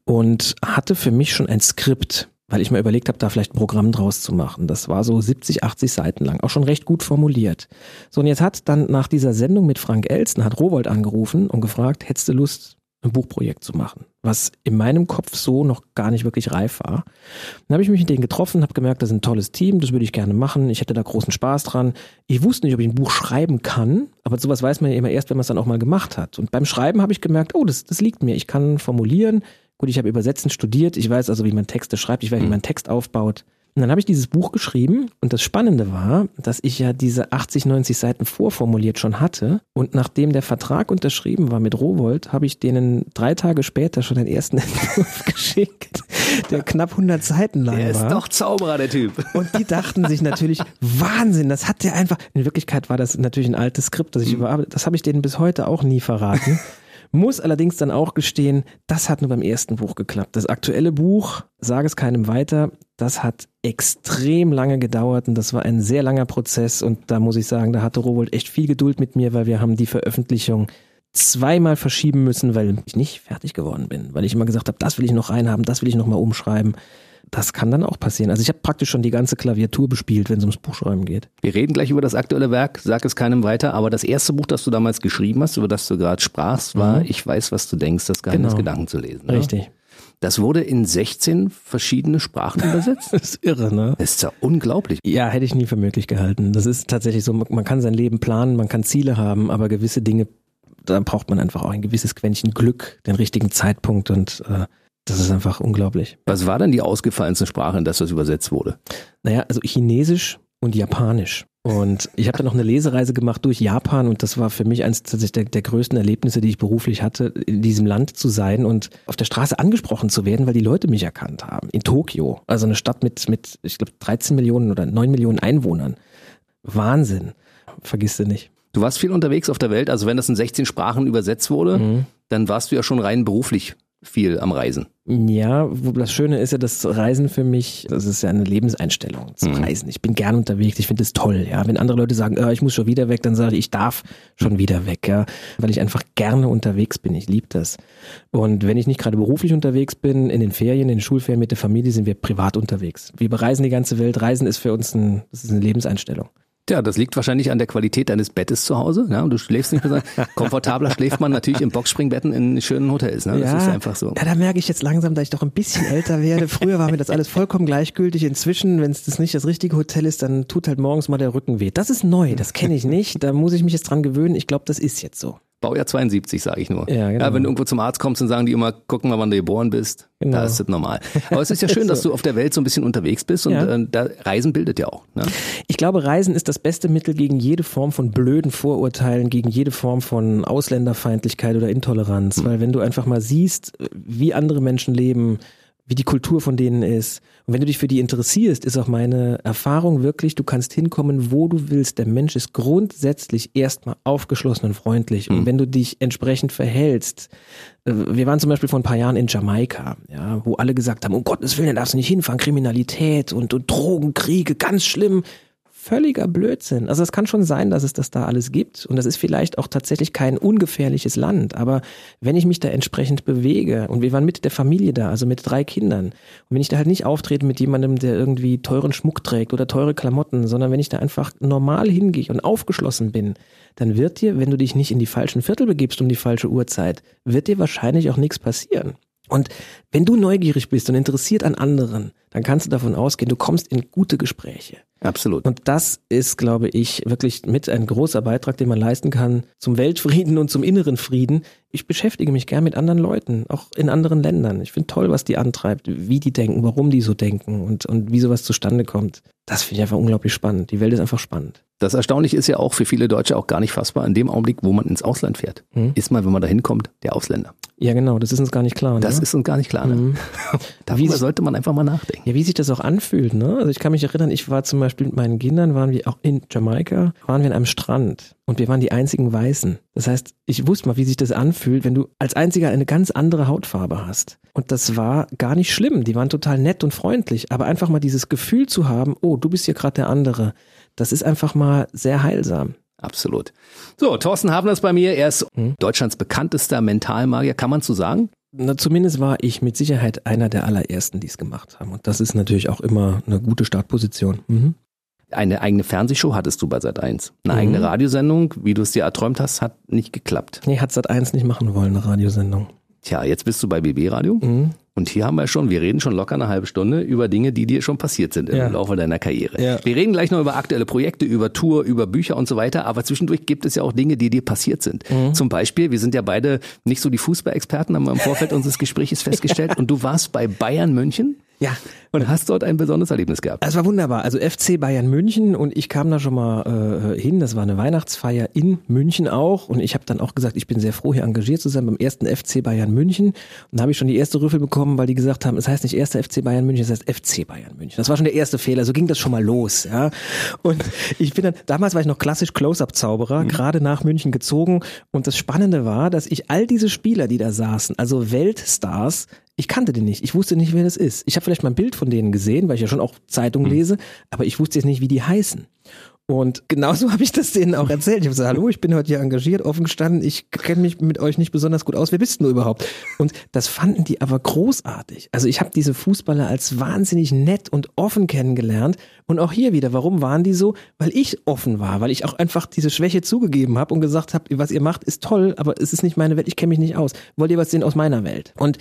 Und hatte für mich schon ein Skript, weil ich mir überlegt habe, da vielleicht ein Programm draus zu machen. Das war so 70, 80 Seiten lang, auch schon recht gut formuliert. So, und jetzt hat dann nach dieser Sendung mit Frank Elsten, hat Rowold angerufen und gefragt, hättest du Lust, ein Buchprojekt zu machen, was in meinem Kopf so noch gar nicht wirklich reif war. Dann habe ich mich mit denen getroffen, habe gemerkt, das ist ein tolles Team, das würde ich gerne machen, ich hätte da großen Spaß dran. Ich wusste nicht, ob ich ein Buch schreiben kann, aber sowas weiß man ja immer erst, wenn man es dann auch mal gemacht hat. Und beim Schreiben habe ich gemerkt, oh, das, das liegt mir, ich kann formulieren. Gut, ich habe Übersetzen studiert, ich weiß also, wie man Texte schreibt, ich weiß, wie mhm. man Text aufbaut. Und dann habe ich dieses Buch geschrieben und das Spannende war, dass ich ja diese 80, 90 Seiten vorformuliert schon hatte und nachdem der Vertrag unterschrieben war mit Rowold, habe ich denen drei Tage später schon den ersten Entwurf geschickt, der knapp 100 Seiten lang war. Der ist doch Zauberer, der Typ. Und die dachten sich natürlich, Wahnsinn, das hat der einfach, in Wirklichkeit war das natürlich ein altes Skript, das ich mhm. überarbeitet, das habe ich denen bis heute auch nie verraten. Muss allerdings dann auch gestehen, das hat nur beim ersten Buch geklappt. Das aktuelle Buch, sage es keinem weiter, das hat extrem lange gedauert und das war ein sehr langer Prozess und da muss ich sagen, da hatte Rowold echt viel Geduld mit mir, weil wir haben die Veröffentlichung zweimal verschieben müssen, weil ich nicht fertig geworden bin, weil ich immer gesagt habe, das will ich noch reinhaben, das will ich noch mal umschreiben das kann dann auch passieren. Also ich habe praktisch schon die ganze Klaviatur bespielt, wenn es ums Buchschreiben geht. Wir reden gleich über das aktuelle Werk, sag es keinem weiter, aber das erste Buch, das du damals geschrieben hast, über das du gerade sprachst, war mhm. Ich weiß, was du denkst, das Geheimnis genau. Gedanken zu lesen. Ne? Richtig. Das wurde in 16 verschiedene Sprachen übersetzt. das ist irre, ne? Das ist ja unglaublich. Ja, hätte ich nie für möglich gehalten. Das ist tatsächlich so, man kann sein Leben planen, man kann Ziele haben, aber gewisse Dinge, da braucht man einfach auch ein gewisses Quäntchen Glück, den richtigen Zeitpunkt und äh, das ist einfach unglaublich. Was war denn die ausgefallenste Sprache, in das das übersetzt wurde? Naja, also Chinesisch und Japanisch. Und ich habe dann noch eine Lesereise gemacht durch Japan und das war für mich eines tatsächlich der, der, größten Erlebnisse, die ich beruflich hatte, in diesem Land zu sein und auf der Straße angesprochen zu werden, weil die Leute mich erkannt haben. In Tokio, also eine Stadt mit, mit ich glaube, 13 Millionen oder 9 Millionen Einwohnern. Wahnsinn. Vergiss du nicht. Du warst viel unterwegs auf der Welt, also wenn das in 16 Sprachen übersetzt wurde, mhm. dann warst du ja schon rein beruflich viel am Reisen. Ja, das Schöne ist ja, das Reisen für mich, das ist ja eine Lebenseinstellung zu mhm. reisen. Ich bin gern unterwegs, ich finde es toll. Ja, wenn andere Leute sagen, äh, ich muss schon wieder weg, dann sage ich, ich darf schon wieder weg, ja, weil ich einfach gerne unterwegs bin. Ich liebe das. Und wenn ich nicht gerade beruflich unterwegs bin, in den Ferien, in den Schulferien mit der Familie, sind wir privat unterwegs. Wir bereisen die ganze Welt. Reisen ist für uns ein, das ist eine Lebenseinstellung. Ja, das liegt wahrscheinlich an der Qualität deines Bettes zu Hause. Ja, und du schläfst nicht mehr so. Komfortabler schläft man natürlich im Boxspringbetten in schönen Hotels. Ne? Das ja, ist einfach so. Ja, da merke ich jetzt langsam, dass ich doch ein bisschen älter werde. Früher war mir das alles vollkommen gleichgültig. Inzwischen, wenn es das nicht das richtige Hotel ist, dann tut halt morgens mal der Rücken weh. Das ist neu, das kenne ich nicht. Da muss ich mich jetzt dran gewöhnen. Ich glaube, das ist jetzt so. Baujahr 72, sage ich nur. Ja, genau. ja, wenn du irgendwo zum Arzt kommst und sagen die immer, gucken mal, wann du geboren bist. Genau. Da ist das normal. Aber es ist ja schön, so. dass du auf der Welt so ein bisschen unterwegs bist und ja. äh, da Reisen bildet ja auch. Ne? Ich glaube, Reisen ist das beste Mittel gegen jede Form von blöden Vorurteilen, gegen jede Form von Ausländerfeindlichkeit oder Intoleranz. Hm. Weil wenn du einfach mal siehst, wie andere Menschen leben, wie die Kultur von denen ist. Und wenn du dich für die interessierst, ist auch meine Erfahrung wirklich, du kannst hinkommen, wo du willst. Der Mensch ist grundsätzlich erstmal aufgeschlossen und freundlich. Und mhm. wenn du dich entsprechend verhältst, äh, wir waren zum Beispiel vor ein paar Jahren in Jamaika, ja, wo alle gesagt haben, um Gottes Willen, da darfst du nicht hinfahren, Kriminalität und, und Drogenkriege, ganz schlimm völliger Blödsinn. Also es kann schon sein, dass es das da alles gibt und das ist vielleicht auch tatsächlich kein ungefährliches Land, aber wenn ich mich da entsprechend bewege und wir waren mit der Familie da, also mit drei Kindern und wenn ich da halt nicht auftrete mit jemandem, der irgendwie teuren Schmuck trägt oder teure Klamotten, sondern wenn ich da einfach normal hingehe und aufgeschlossen bin, dann wird dir, wenn du dich nicht in die falschen Viertel begibst um die falsche Uhrzeit, wird dir wahrscheinlich auch nichts passieren. Und wenn du neugierig bist und interessiert an anderen, dann kannst du davon ausgehen, du kommst in gute Gespräche. Absolut. Und das ist, glaube ich, wirklich mit ein großer Beitrag, den man leisten kann zum Weltfrieden und zum inneren Frieden. Ich beschäftige mich gern mit anderen Leuten, auch in anderen Ländern. Ich finde toll, was die antreibt, wie die denken, warum die so denken und, und wie sowas zustande kommt. Das finde ich einfach unglaublich spannend. Die Welt ist einfach spannend. Das Erstaunliche ist ja auch für viele Deutsche auch gar nicht fassbar. In dem Augenblick, wo man ins Ausland fährt, hm. ist man, wenn man da hinkommt, der Ausländer. Ja, genau. Das ist uns gar nicht klar. Ne? Das ist uns gar nicht klar. Ne? Mhm. Darüber sollte man einfach mal nachdenken. Ja, wie sich das auch anfühlt. Ne? Also ich kann mich erinnern, ich war zum Beispiel mit meinen Kindern, waren wir auch in Jamaika, waren wir in einem Strand und wir waren die einzigen Weißen. Das heißt, ich wusste mal, wie sich das anfühlt, wenn du als einziger eine ganz andere Hautfarbe hast. Und das war gar nicht schlimm. Die waren total nett und freundlich. Aber einfach mal dieses Gefühl zu haben, oh, du bist hier gerade der andere das ist einfach mal sehr heilsam. Absolut. So, Thorsten Habner ist bei mir. Er ist hm? Deutschlands bekanntester Mentalmagier, kann man so sagen? Na, zumindest war ich mit Sicherheit einer der allerersten, die es gemacht haben. Und das ist natürlich auch immer eine gute Startposition. Mhm. Eine eigene Fernsehshow hattest du bei Sat1. Eine mhm. eigene Radiosendung, wie du es dir erträumt hast, hat nicht geklappt. Nee, hat Sat1 nicht machen wollen, eine Radiosendung. Tja, jetzt bist du bei BB Radio. Mhm. Und hier haben wir schon, wir reden schon locker eine halbe Stunde über Dinge, die dir schon passiert sind im ja. Laufe deiner Karriere. Ja. Wir reden gleich noch über aktuelle Projekte, über Tour, über Bücher und so weiter, aber zwischendurch gibt es ja auch Dinge, die dir passiert sind. Mhm. Zum Beispiel, wir sind ja beide nicht so die Fußballexperten, haben wir im Vorfeld unseres Gesprächs festgestellt. Und du warst bei Bayern München. Ja. Und hast dort ein besonderes Erlebnis gehabt. Es war wunderbar. Also FC Bayern München und ich kam da schon mal äh, hin. Das war eine Weihnachtsfeier in München auch. Und ich habe dann auch gesagt, ich bin sehr froh, hier engagiert zu sein beim ersten FC Bayern München. Und da habe ich schon die erste Rüffel bekommen, weil die gesagt haben, es heißt nicht erster FC Bayern München, es heißt FC Bayern München. Das war schon der erste Fehler. So ging das schon mal los. Ja. Und ich bin dann, damals war ich noch klassisch Close-Up-Zauberer, mhm. gerade nach München gezogen. Und das Spannende war, dass ich all diese Spieler, die da saßen, also Weltstars, ich kannte den nicht. Ich wusste nicht, wer das ist. Ich habe vielleicht mal ein Bild von denen gesehen, weil ich ja schon auch Zeitung hm. lese, aber ich wusste jetzt nicht, wie die heißen. Und genauso habe ich das denen auch erzählt. Ich habe gesagt, hallo, ich bin heute hier engagiert, offen gestanden, ich kenne mich mit euch nicht besonders gut aus, wer bist du überhaupt? Und das fanden die aber großartig. Also ich habe diese Fußballer als wahnsinnig nett und offen kennengelernt. Und auch hier wieder, warum waren die so? Weil ich offen war, weil ich auch einfach diese Schwäche zugegeben habe und gesagt habe, was ihr macht, ist toll, aber es ist nicht meine Welt, ich kenne mich nicht aus. Wollt ihr was sehen aus meiner Welt? Und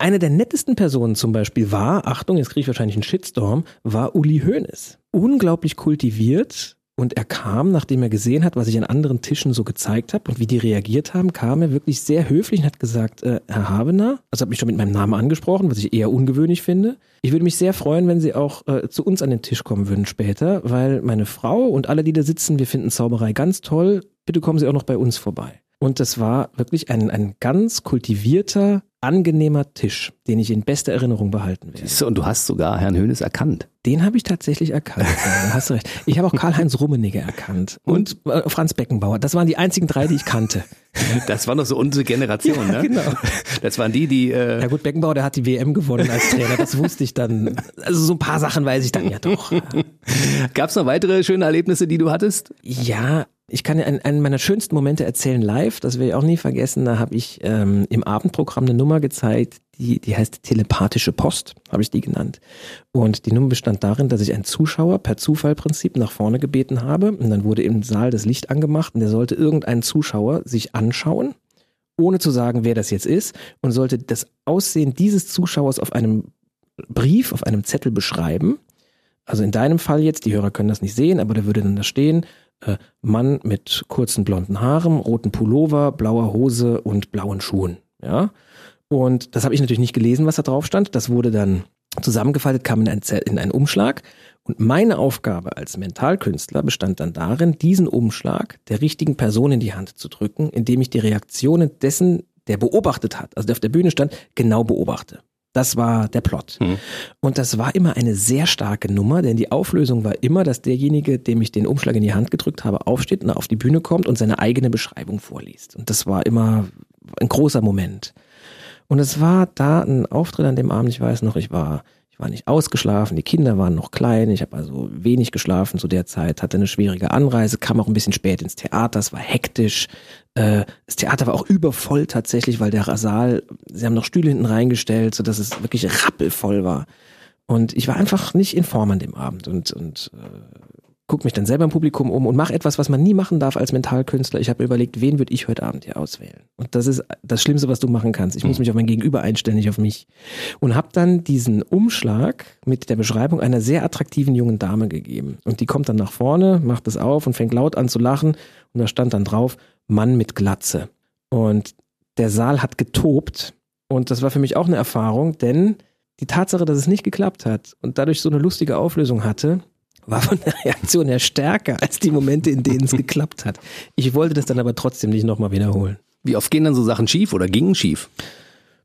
eine der nettesten Personen zum Beispiel war, Achtung, jetzt kriege ich wahrscheinlich einen Shitstorm, war Uli Hoeneß. Unglaublich kultiviert und er kam, nachdem er gesehen hat, was ich an anderen Tischen so gezeigt habe und wie die reagiert haben, kam er wirklich sehr höflich und hat gesagt, äh, Herr Habener, also hat mich schon mit meinem Namen angesprochen, was ich eher ungewöhnlich finde. Ich würde mich sehr freuen, wenn Sie auch äh, zu uns an den Tisch kommen würden später, weil meine Frau und alle, die da sitzen, wir finden Zauberei ganz toll. Bitte kommen Sie auch noch bei uns vorbei. Und das war wirklich ein, ein ganz kultivierter, angenehmer Tisch, den ich in bester Erinnerung behalten werde. Und du hast sogar Herrn Hönes erkannt. Den habe ich tatsächlich erkannt. ja, hast du recht. Ich habe auch Karl-Heinz Rummenigge erkannt und, und äh, Franz Beckenbauer. Das waren die einzigen drei, die ich kannte. Das war noch so unsere Generation, ja, ne? Genau. Das waren die, die. Äh ja gut, Beckenbauer, der hat die WM gewonnen als Trainer. Das wusste ich dann. Also so ein paar Sachen weiß ich dann ja doch. Gab es noch weitere schöne Erlebnisse, die du hattest? Ja, ich kann einen, einen meiner schönsten Momente erzählen live, das will ich auch nie vergessen. Da habe ich ähm, im Abendprogramm eine Nummer gezeigt, die, die heißt telepathische Post, habe ich die genannt. Und die Nummer bestand darin, dass ich einen Zuschauer per Zufallprinzip nach vorne gebeten habe. Und dann wurde im Saal das Licht angemacht und der sollte irgendeinen Zuschauer sich anschauen, ohne zu sagen, wer das jetzt ist, und sollte das Aussehen dieses Zuschauers auf einem Brief, auf einem Zettel beschreiben. Also in deinem Fall jetzt, die Hörer können das nicht sehen, aber da würde dann da stehen, äh, Mann mit kurzen blonden Haaren, roten Pullover, blauer Hose und blauen Schuhen. Ja. Und das habe ich natürlich nicht gelesen, was da drauf stand. Das wurde dann zusammengefaltet, kam in, ein, in einen Umschlag. Und meine Aufgabe als Mentalkünstler bestand dann darin, diesen Umschlag der richtigen Person in die Hand zu drücken, indem ich die Reaktionen dessen, der beobachtet hat, also der auf der Bühne stand, genau beobachte. Das war der Plot. Mhm. Und das war immer eine sehr starke Nummer, denn die Auflösung war immer, dass derjenige, dem ich den Umschlag in die Hand gedrückt habe, aufsteht und auf die Bühne kommt und seine eigene Beschreibung vorliest. Und das war immer ein großer Moment. Und es war da ein Auftritt an dem Abend, ich weiß noch, ich war war nicht ausgeschlafen, die Kinder waren noch klein, ich habe also wenig geschlafen zu der Zeit, hatte eine schwierige Anreise, kam auch ein bisschen spät ins Theater, es war hektisch. Äh, das Theater war auch übervoll tatsächlich, weil der Saal, sie haben noch Stühle hinten reingestellt, so dass es wirklich rappelvoll war. Und ich war einfach nicht in Form an dem Abend und, und äh, gucke mich dann selber im Publikum um und mache etwas, was man nie machen darf als Mentalkünstler. Ich habe mir überlegt, wen würde ich heute Abend hier auswählen? Und das ist das Schlimmste, was du machen kannst. Ich muss mhm. mich auf mein Gegenüber einstellen, nicht auf mich. Und habe dann diesen Umschlag mit der Beschreibung einer sehr attraktiven jungen Dame gegeben. Und die kommt dann nach vorne, macht es auf und fängt laut an zu lachen. Und da stand dann drauf, Mann mit Glatze. Und der Saal hat getobt. Und das war für mich auch eine Erfahrung, denn die Tatsache, dass es nicht geklappt hat und dadurch so eine lustige Auflösung hatte, war von der Reaktion her stärker als die Momente, in denen es geklappt hat. Ich wollte das dann aber trotzdem nicht nochmal wiederholen. Wie oft gehen dann so Sachen schief oder gingen schief?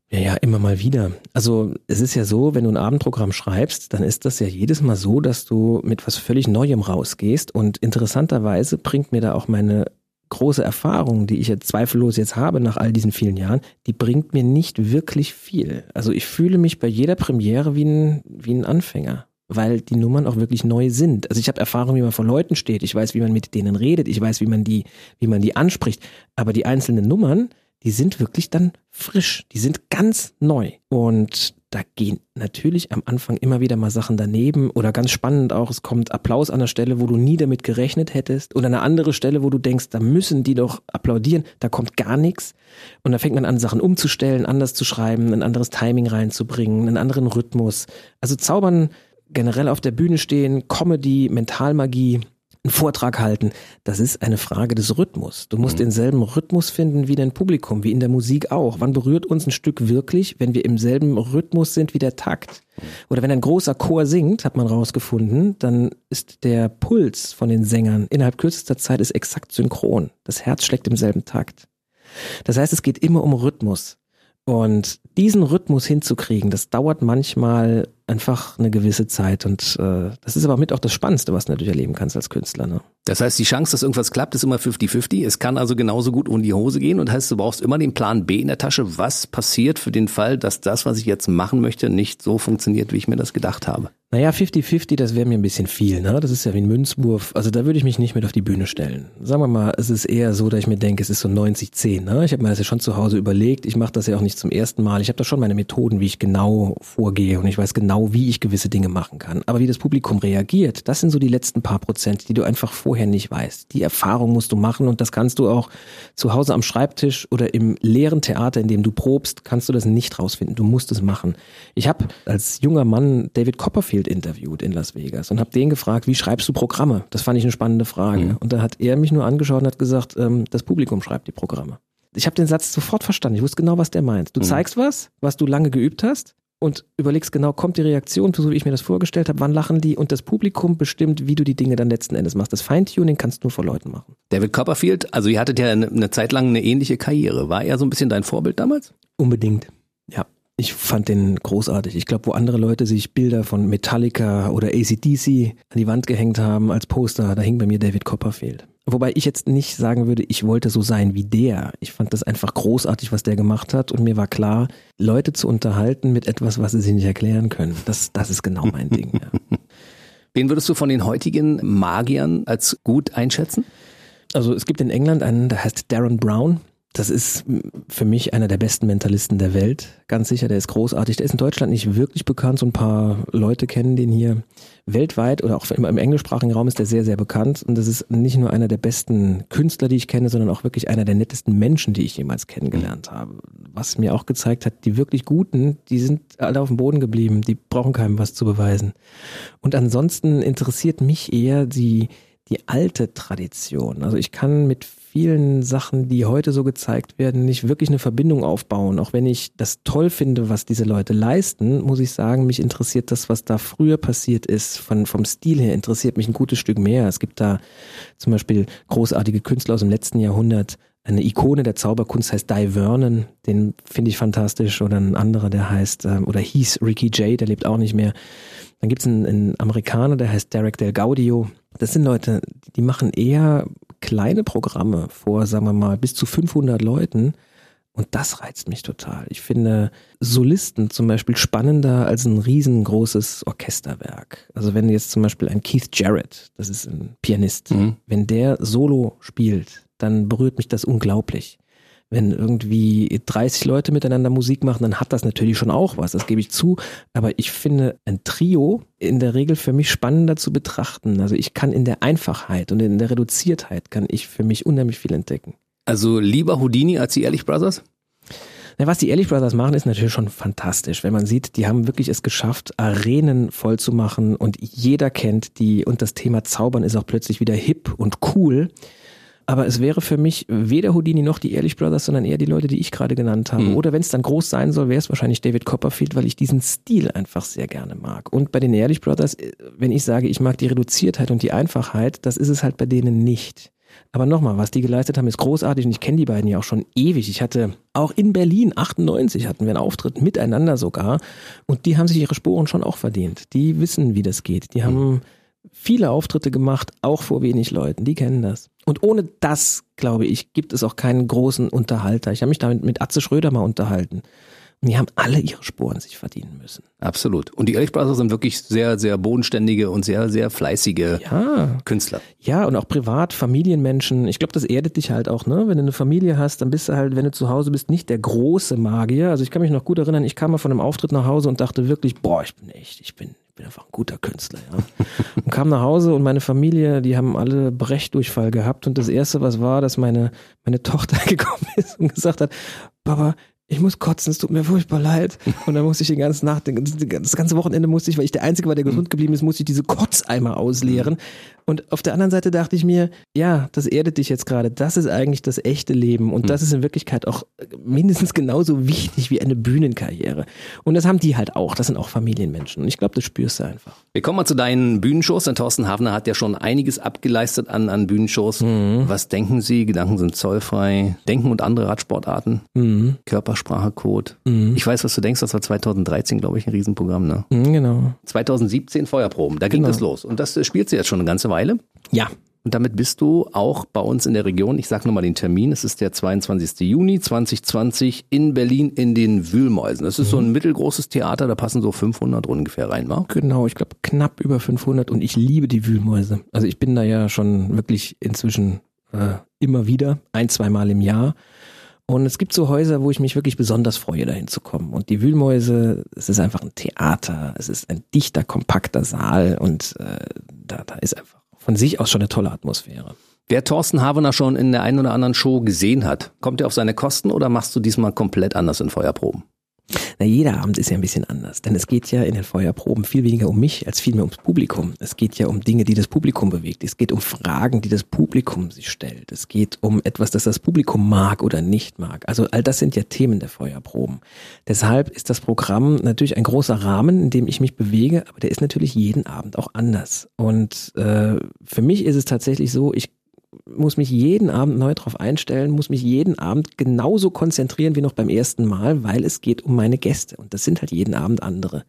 Ja, ja, immer mal wieder. Also es ist ja so, wenn du ein Abendprogramm schreibst, dann ist das ja jedes Mal so, dass du mit was völlig Neuem rausgehst. Und interessanterweise bringt mir da auch meine große Erfahrung, die ich jetzt zweifellos jetzt habe nach all diesen vielen Jahren, die bringt mir nicht wirklich viel. Also ich fühle mich bei jeder Premiere wie ein, wie ein Anfänger weil die Nummern auch wirklich neu sind. Also ich habe Erfahrung, wie man vor Leuten steht, ich weiß, wie man mit denen redet, ich weiß, wie man die, wie man die anspricht, aber die einzelnen Nummern, die sind wirklich dann frisch, die sind ganz neu. Und da gehen natürlich am Anfang immer wieder mal Sachen daneben oder ganz spannend auch, es kommt Applaus an der Stelle, wo du nie damit gerechnet hättest oder eine andere Stelle, wo du denkst, da müssen die doch applaudieren, da kommt gar nichts und da fängt man an, Sachen umzustellen, anders zu schreiben, ein anderes Timing reinzubringen, einen anderen Rhythmus. Also Zaubern generell auf der Bühne stehen, Comedy, Mentalmagie, einen Vortrag halten, das ist eine Frage des Rhythmus. Du musst mhm. denselben Rhythmus finden wie dein Publikum, wie in der Musik auch. Wann berührt uns ein Stück wirklich, wenn wir im selben Rhythmus sind wie der Takt? Oder wenn ein großer Chor singt, hat man rausgefunden, dann ist der Puls von den Sängern innerhalb kürzester Zeit ist exakt synchron. Das Herz schlägt im selben Takt. Das heißt, es geht immer um Rhythmus. Und diesen Rhythmus hinzukriegen, das dauert manchmal einfach eine gewisse Zeit. Und äh, das ist aber mit auch das Spannendste, was du natürlich erleben kannst als Künstler. Ne? Das heißt, die Chance, dass irgendwas klappt, ist immer 50-50. Es kann also genauso gut um die Hose gehen. Und heißt, du brauchst immer den Plan B in der Tasche. Was passiert für den Fall, dass das, was ich jetzt machen möchte, nicht so funktioniert, wie ich mir das gedacht habe? Naja, 50-50, das wäre mir ein bisschen viel, ne? Das ist ja wie ein Münzwurf. Also da würde ich mich nicht mit auf die Bühne stellen. Sagen wir mal, es ist eher so, dass ich mir denke, es ist so 90-10, ne? Ich habe mir das ja schon zu Hause überlegt. Ich mache das ja auch nicht zum ersten Mal. Ich habe da schon meine Methoden, wie ich genau vorgehe und ich weiß genau, wie ich gewisse Dinge machen kann. Aber wie das Publikum reagiert, das sind so die letzten paar Prozent, die du einfach vorher nicht weißt. Die Erfahrung musst du machen und das kannst du auch zu Hause am Schreibtisch oder im leeren Theater, in dem du probst, kannst du das nicht rausfinden. Du musst es machen. Ich habe als junger Mann David Copperfield Copperfield interviewt in Las Vegas und habe den gefragt, wie schreibst du Programme? Das fand ich eine spannende Frage. Mhm. Und da hat er mich nur angeschaut und hat gesagt, ähm, das Publikum schreibt die Programme. Ich habe den Satz sofort verstanden. Ich wusste genau, was der meint. Du mhm. zeigst was, was du lange geübt hast und überlegst genau, kommt die Reaktion, so wie ich mir das vorgestellt habe, wann lachen die und das Publikum bestimmt, wie du die Dinge dann letzten Endes machst. Das Feintuning kannst du nur vor Leuten machen. David Copperfield, also ihr hattet ja eine, eine Zeit lang eine ähnliche Karriere. War er so ein bisschen dein Vorbild damals? Unbedingt. Ich fand den großartig. Ich glaube, wo andere Leute sich Bilder von Metallica oder ACDC an die Wand gehängt haben als Poster, da hing bei mir David Copperfield. Wobei ich jetzt nicht sagen würde, ich wollte so sein wie der. Ich fand das einfach großartig, was der gemacht hat. Und mir war klar, Leute zu unterhalten mit etwas, was sie sich nicht erklären können. Das, das ist genau mein Ding. Ja. Wen würdest du von den heutigen Magiern als gut einschätzen? Also es gibt in England einen, der heißt Darren Brown. Das ist für mich einer der besten Mentalisten der Welt. Ganz sicher, der ist großartig. Der ist in Deutschland nicht wirklich bekannt. So ein paar Leute kennen den hier. Weltweit oder auch im englischsprachigen Raum ist der sehr, sehr bekannt. Und das ist nicht nur einer der besten Künstler, die ich kenne, sondern auch wirklich einer der nettesten Menschen, die ich jemals kennengelernt habe. Was mir auch gezeigt hat, die wirklich Guten, die sind alle auf dem Boden geblieben. Die brauchen keinem was zu beweisen. Und ansonsten interessiert mich eher die, die alte Tradition. Also ich kann mit vielen Sachen, die heute so gezeigt werden, nicht wirklich eine Verbindung aufbauen. Auch wenn ich das toll finde, was diese Leute leisten, muss ich sagen, mich interessiert das, was da früher passiert ist. Von, vom Stil her interessiert mich ein gutes Stück mehr. Es gibt da zum Beispiel großartige Künstler aus dem letzten Jahrhundert. Eine Ikone der Zauberkunst heißt Di Vernon, den finde ich fantastisch. Oder ein anderer, der heißt, ähm, oder hieß Ricky Jay, der lebt auch nicht mehr. Dann gibt es einen, einen Amerikaner, der heißt Derek Del Gaudio. Das sind Leute, die machen eher kleine Programme vor, sagen wir mal, bis zu 500 Leuten. Und das reizt mich total. Ich finde Solisten zum Beispiel spannender als ein riesengroßes Orchesterwerk. Also wenn jetzt zum Beispiel ein Keith Jarrett, das ist ein Pianist, mhm. wenn der Solo spielt, dann berührt mich das unglaublich wenn irgendwie 30 Leute miteinander Musik machen, dann hat das natürlich schon auch was, das gebe ich zu. Aber ich finde ein Trio in der Regel für mich spannender zu betrachten. Also ich kann in der Einfachheit und in der Reduziertheit kann ich für mich unheimlich viel entdecken. Also lieber Houdini als die Ehrlich Brothers? Na, was die Ehrlich Brothers machen, ist natürlich schon fantastisch. Wenn man sieht, die haben wirklich es geschafft, Arenen voll zu machen und jeder kennt die und das Thema Zaubern ist auch plötzlich wieder hip und cool. Aber es wäre für mich weder Houdini noch die Ehrlich Brothers, sondern eher die Leute, die ich gerade genannt habe. Mhm. Oder wenn es dann groß sein soll, wäre es wahrscheinlich David Copperfield, weil ich diesen Stil einfach sehr gerne mag. Und bei den Ehrlich Brothers, äh, wenn ich sage, ich mag die Reduziertheit und die Einfachheit, das ist es halt bei denen nicht. Aber nochmal, was die geleistet haben, ist großartig und ich kenne die beiden ja auch schon ewig. Ich hatte auch in Berlin 98 hatten wir einen Auftritt miteinander sogar und die haben sich ihre Spuren schon auch verdient. Die wissen, wie das geht. Die haben mhm viele Auftritte gemacht, auch vor wenig Leuten. Die kennen das. Und ohne das, glaube ich, gibt es auch keinen großen Unterhalter. Ich habe mich damit mit Atze Schröder mal unterhalten. Und die haben alle ihre Sporen sich verdienen müssen. Absolut. Und die Ehrlich Brothers sind wirklich sehr, sehr bodenständige und sehr, sehr fleißige ja. Künstler. Ja, und auch privat, Familienmenschen. Ich glaube, das erdet dich halt auch, ne? Wenn du eine Familie hast, dann bist du halt, wenn du zu Hause bist, nicht der große Magier. Also ich kann mich noch gut erinnern, ich kam mal von einem Auftritt nach Hause und dachte wirklich, boah, ich bin echt, ich bin, bin einfach ein guter Künstler, ja. und kam nach Hause und meine Familie, die haben alle Brechdurchfall gehabt. Und das erste, was war, dass meine, meine Tochter gekommen ist und gesagt hat, Papa, ich muss kotzen, es tut mir furchtbar leid. Und dann musste ich den ganzen Nacht, das ganze Wochenende musste ich, weil ich der Einzige war, der gesund geblieben ist, musste ich diese Kotzeimer ausleeren. Und auf der anderen Seite dachte ich mir, ja, das erdet dich jetzt gerade. Das ist eigentlich das echte Leben. Und das ist in Wirklichkeit auch mindestens genauso wichtig wie eine Bühnenkarriere. Und das haben die halt auch. Das sind auch Familienmenschen. Und ich glaube, das spürst du einfach. Wir kommen mal zu deinen Bühnenshows. Denn Thorsten Hafner hat ja schon einiges abgeleistet an, an Bühnenshows. Mhm. Was denken Sie? Gedanken sind zollfrei. Denken und andere Radsportarten. Mhm. Körpersprache-Code. Mhm. Ich weiß, was du denkst. Das war 2013, glaube ich, ein Riesenprogramm. Ne? Mhm, genau. 2017 Feuerproben. Da ging genau. das los. Und das spielt sie jetzt schon eine ganze Weile. Weile. Ja. Und damit bist du auch bei uns in der Region. Ich sage nochmal den Termin. Es ist der 22. Juni 2020 in Berlin in den Wühlmäusen. Das ist mhm. so ein mhm. mittelgroßes Theater, da passen so 500 ungefähr rein, wa? Genau, ich glaube knapp über 500 und ich liebe die Wühlmäuse. Also ich bin da ja schon wirklich inzwischen äh, immer wieder, ein, zweimal im Jahr. Und es gibt so Häuser, wo ich mich wirklich besonders freue, dahin zu kommen. Und die Wühlmäuse, es ist einfach ein Theater, es ist ein dichter, kompakter Saal und äh, da, da ist einfach von sich aus schon eine tolle Atmosphäre. Wer Thorsten Havener schon in der einen oder anderen Show gesehen hat, kommt er auf seine Kosten oder machst du diesmal komplett anders in Feuerproben? Na, jeder Abend ist ja ein bisschen anders, denn es geht ja in den Feuerproben viel weniger um mich als vielmehr ums Publikum. Es geht ja um Dinge, die das Publikum bewegt. Es geht um Fragen, die das Publikum sich stellt. Es geht um etwas, das das Publikum mag oder nicht mag. Also all das sind ja Themen der Feuerproben. Deshalb ist das Programm natürlich ein großer Rahmen, in dem ich mich bewege, aber der ist natürlich jeden Abend auch anders. Und äh, für mich ist es tatsächlich so, ich muss mich jeden Abend neu darauf einstellen, muss mich jeden Abend genauso konzentrieren wie noch beim ersten Mal, weil es geht um meine Gäste und das sind halt jeden Abend andere.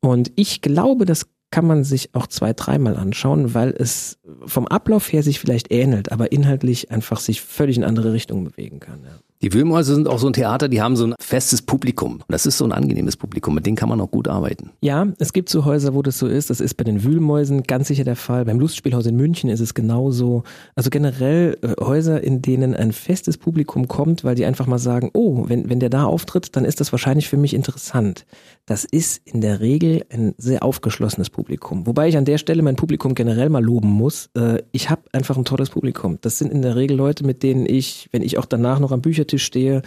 Und ich glaube, das kann man sich auch zwei, dreimal anschauen, weil es vom Ablauf her sich vielleicht ähnelt, aber inhaltlich einfach sich völlig in andere Richtungen bewegen kann. Ja. Die Wühlmäuse sind auch so ein Theater, die haben so ein festes Publikum. Das ist so ein angenehmes Publikum, mit denen kann man auch gut arbeiten. Ja, es gibt so Häuser, wo das so ist. Das ist bei den Wühlmäusen ganz sicher der Fall. Beim Lustspielhaus in München ist es genauso. Also generell äh, Häuser, in denen ein festes Publikum kommt, weil die einfach mal sagen, oh, wenn, wenn der da auftritt, dann ist das wahrscheinlich für mich interessant. Das ist in der Regel ein sehr aufgeschlossenes Publikum. Wobei ich an der Stelle mein Publikum generell mal loben muss. Äh, ich habe einfach ein tolles Publikum. Das sind in der Regel Leute, mit denen ich, wenn ich auch danach noch am Bücher Büchertisch stehe,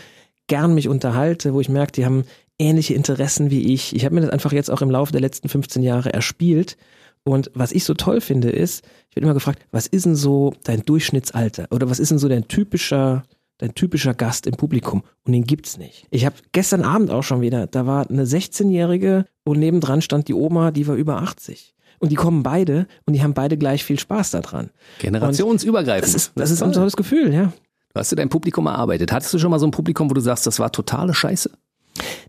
gern mich unterhalte, wo ich merke, die haben ähnliche Interessen wie ich. Ich habe mir das einfach jetzt auch im Laufe der letzten 15 Jahre erspielt. Und was ich so toll finde, ist, ich werde immer gefragt, was ist denn so dein Durchschnittsalter? Oder was ist denn so dein typischer, dein typischer Gast im Publikum? Und den gibt's nicht. Ich habe gestern Abend auch schon wieder, da war eine 16-Jährige und nebendran stand die Oma, die war über 80. Und die kommen beide und die haben beide gleich viel Spaß daran. Generationsübergreifend. Das ist, das ist ein tolles Gefühl, ja. Hast du dein Publikum erarbeitet? Hattest du schon mal so ein Publikum, wo du sagst, das war totale Scheiße?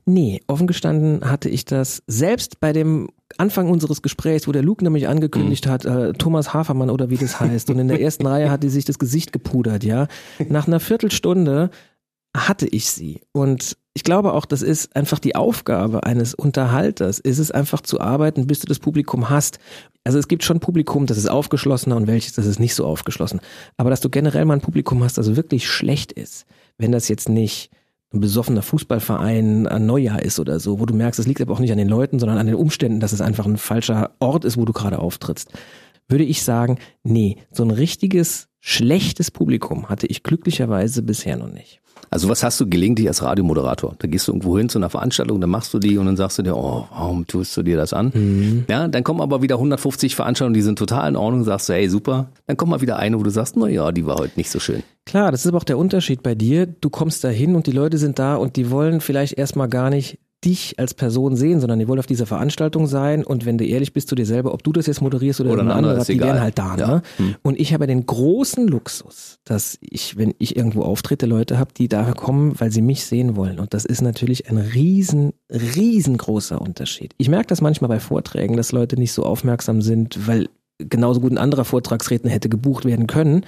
Nee, offen gestanden hatte ich das selbst bei dem Anfang unseres Gesprächs, wo der Luke nämlich angekündigt mhm. hat, äh, Thomas Hafermann oder wie das heißt, und in der ersten Reihe hat die sich das Gesicht gepudert, ja. Nach einer Viertelstunde hatte ich sie. Und ich glaube auch, das ist einfach die Aufgabe eines Unterhalters, ist es einfach zu arbeiten, bis du das Publikum hast. Also es gibt schon Publikum, das ist aufgeschlossener und welches, das ist nicht so aufgeschlossen. Aber dass du generell mal ein Publikum hast, das wirklich schlecht ist, wenn das jetzt nicht ein besoffener Fußballverein an Neujahr ist oder so, wo du merkst, es liegt aber auch nicht an den Leuten, sondern an den Umständen, dass es einfach ein falscher Ort ist, wo du gerade auftrittst, würde ich sagen, nee, so ein richtiges schlechtes Publikum hatte ich glücklicherweise bisher noch nicht. Also was hast du gelegentlich als Radiomoderator? Da gehst du irgendwo hin zu einer Veranstaltung, dann machst du die und dann sagst du dir, oh, warum tust du dir das an? Mhm. Ja, dann kommen aber wieder 150 Veranstaltungen, die sind total in Ordnung, sagst du, hey, super. Dann kommt mal wieder eine, wo du sagst, na ja, die war heute nicht so schön. Klar, das ist aber auch der Unterschied bei dir. Du kommst da hin und die Leute sind da und die wollen vielleicht erstmal gar nicht dich als Person sehen, sondern die wollen auf dieser Veranstaltung sein und wenn du ehrlich bist zu dir selber, ob du das jetzt moderierst oder, oder ein anderer, die wären halt da. Ne? Ja. Hm. Und ich habe den großen Luxus, dass ich, wenn ich irgendwo auftrete, Leute habe, die da kommen, weil sie mich sehen wollen. Und das ist natürlich ein riesen, riesengroßer Unterschied. Ich merke das manchmal bei Vorträgen, dass Leute nicht so aufmerksam sind, weil genauso gut ein anderer Vortragsredner hätte gebucht werden können.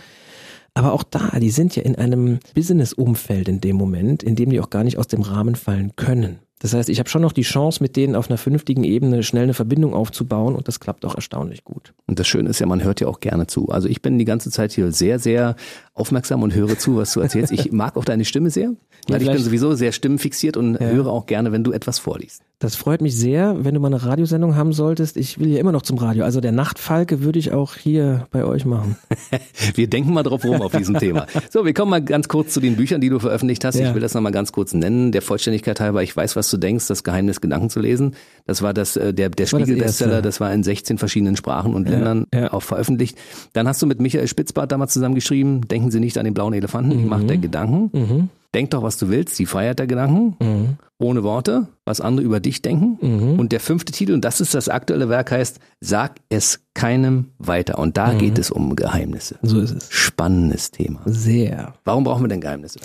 Aber auch da, die sind ja in einem Business-Umfeld in dem Moment, in dem die auch gar nicht aus dem Rahmen fallen können. Das heißt, ich habe schon noch die Chance, mit denen auf einer vernünftigen Ebene schnell eine Verbindung aufzubauen und das klappt auch erstaunlich gut. Und das Schöne ist ja, man hört ja auch gerne zu. Also ich bin die ganze Zeit hier sehr, sehr aufmerksam und höre zu, was du erzählst. Ich mag auch deine Stimme sehr, weil ja, ich bin sowieso sehr stimmenfixiert und ja. höre auch gerne, wenn du etwas vorliest. Das freut mich sehr, wenn du mal eine Radiosendung haben solltest. Ich will ja immer noch zum Radio. Also der Nachtfalke würde ich auch hier bei euch machen. wir denken mal drauf rum auf diesem Thema. So, wir kommen mal ganz kurz zu den Büchern, die du veröffentlicht hast. Ja. Ich will das nochmal ganz kurz nennen. Der Vollständigkeit halber, ich weiß, was du denkst, das Geheimnis Gedanken zu lesen. Das war das, äh, der, der Spiegel-Bestseller, das, das, war in 16 verschiedenen Sprachen und Ländern ja. auch veröffentlicht. Dann hast du mit Michael Spitzbart damals zusammengeschrieben, denken Sie nicht an den blauen Elefanten, die mhm. Macht der Gedanken. Mhm. Denk doch, was du willst, die Freiheit der Gedanken, mhm. ohne Worte, was andere über dich denken. Mhm. Und der fünfte Titel, und das ist das aktuelle Werk, heißt, sag es keinem weiter. Und da mhm. geht es um Geheimnisse. So ist es. Spannendes Thema. Sehr. Warum brauchen wir denn Geheimnisse?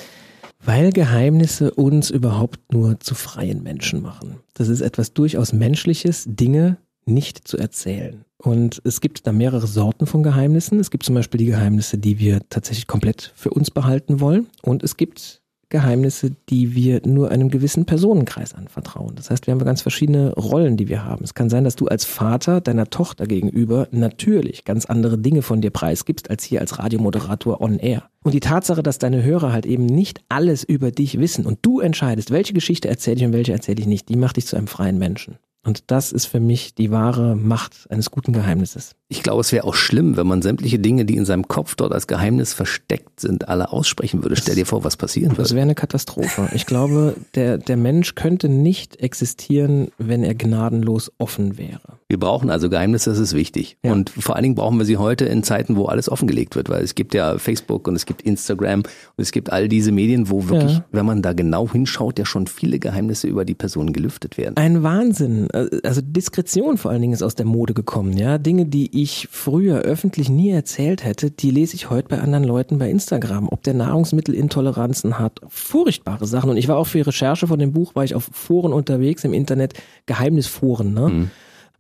Weil Geheimnisse uns überhaupt nur zu freien Menschen machen. Das ist etwas durchaus Menschliches, Dinge nicht zu erzählen. Und es gibt da mehrere Sorten von Geheimnissen. Es gibt zum Beispiel die Geheimnisse, die wir tatsächlich komplett für uns behalten wollen. Und es gibt Geheimnisse, die wir nur einem gewissen Personenkreis anvertrauen. Das heißt, wir haben ganz verschiedene Rollen, die wir haben. Es kann sein, dass du als Vater deiner Tochter gegenüber natürlich ganz andere Dinge von dir preisgibst, als hier als Radiomoderator on air. Und die Tatsache, dass deine Hörer halt eben nicht alles über dich wissen und du entscheidest, welche Geschichte erzähle ich und welche erzähle ich nicht, die macht dich zu einem freien Menschen. Und das ist für mich die wahre Macht eines guten Geheimnisses. Ich glaube, es wäre auch schlimm, wenn man sämtliche Dinge, die in seinem Kopf dort als Geheimnis versteckt sind, alle aussprechen würde. Stell dir vor, was passieren würde. Das wäre eine Katastrophe. Ich glaube, der, der Mensch könnte nicht existieren, wenn er gnadenlos offen wäre. Wir brauchen also Geheimnisse, das ist wichtig. Ja. Und vor allen Dingen brauchen wir sie heute in Zeiten, wo alles offengelegt wird, weil es gibt ja Facebook und es gibt Instagram und es gibt all diese Medien, wo wirklich, ja. wenn man da genau hinschaut, ja schon viele Geheimnisse über die Person gelüftet werden. Ein Wahnsinn. Also Diskretion vor allen Dingen ist aus der Mode gekommen, ja. Dinge, die ich früher öffentlich nie erzählt hätte, die lese ich heute bei anderen Leuten bei Instagram. Ob der Nahrungsmittelintoleranzen hat, furchtbare Sachen. Und ich war auch für die Recherche von dem Buch, war ich auf Foren unterwegs im Internet, Geheimnisforen, ne. Mhm.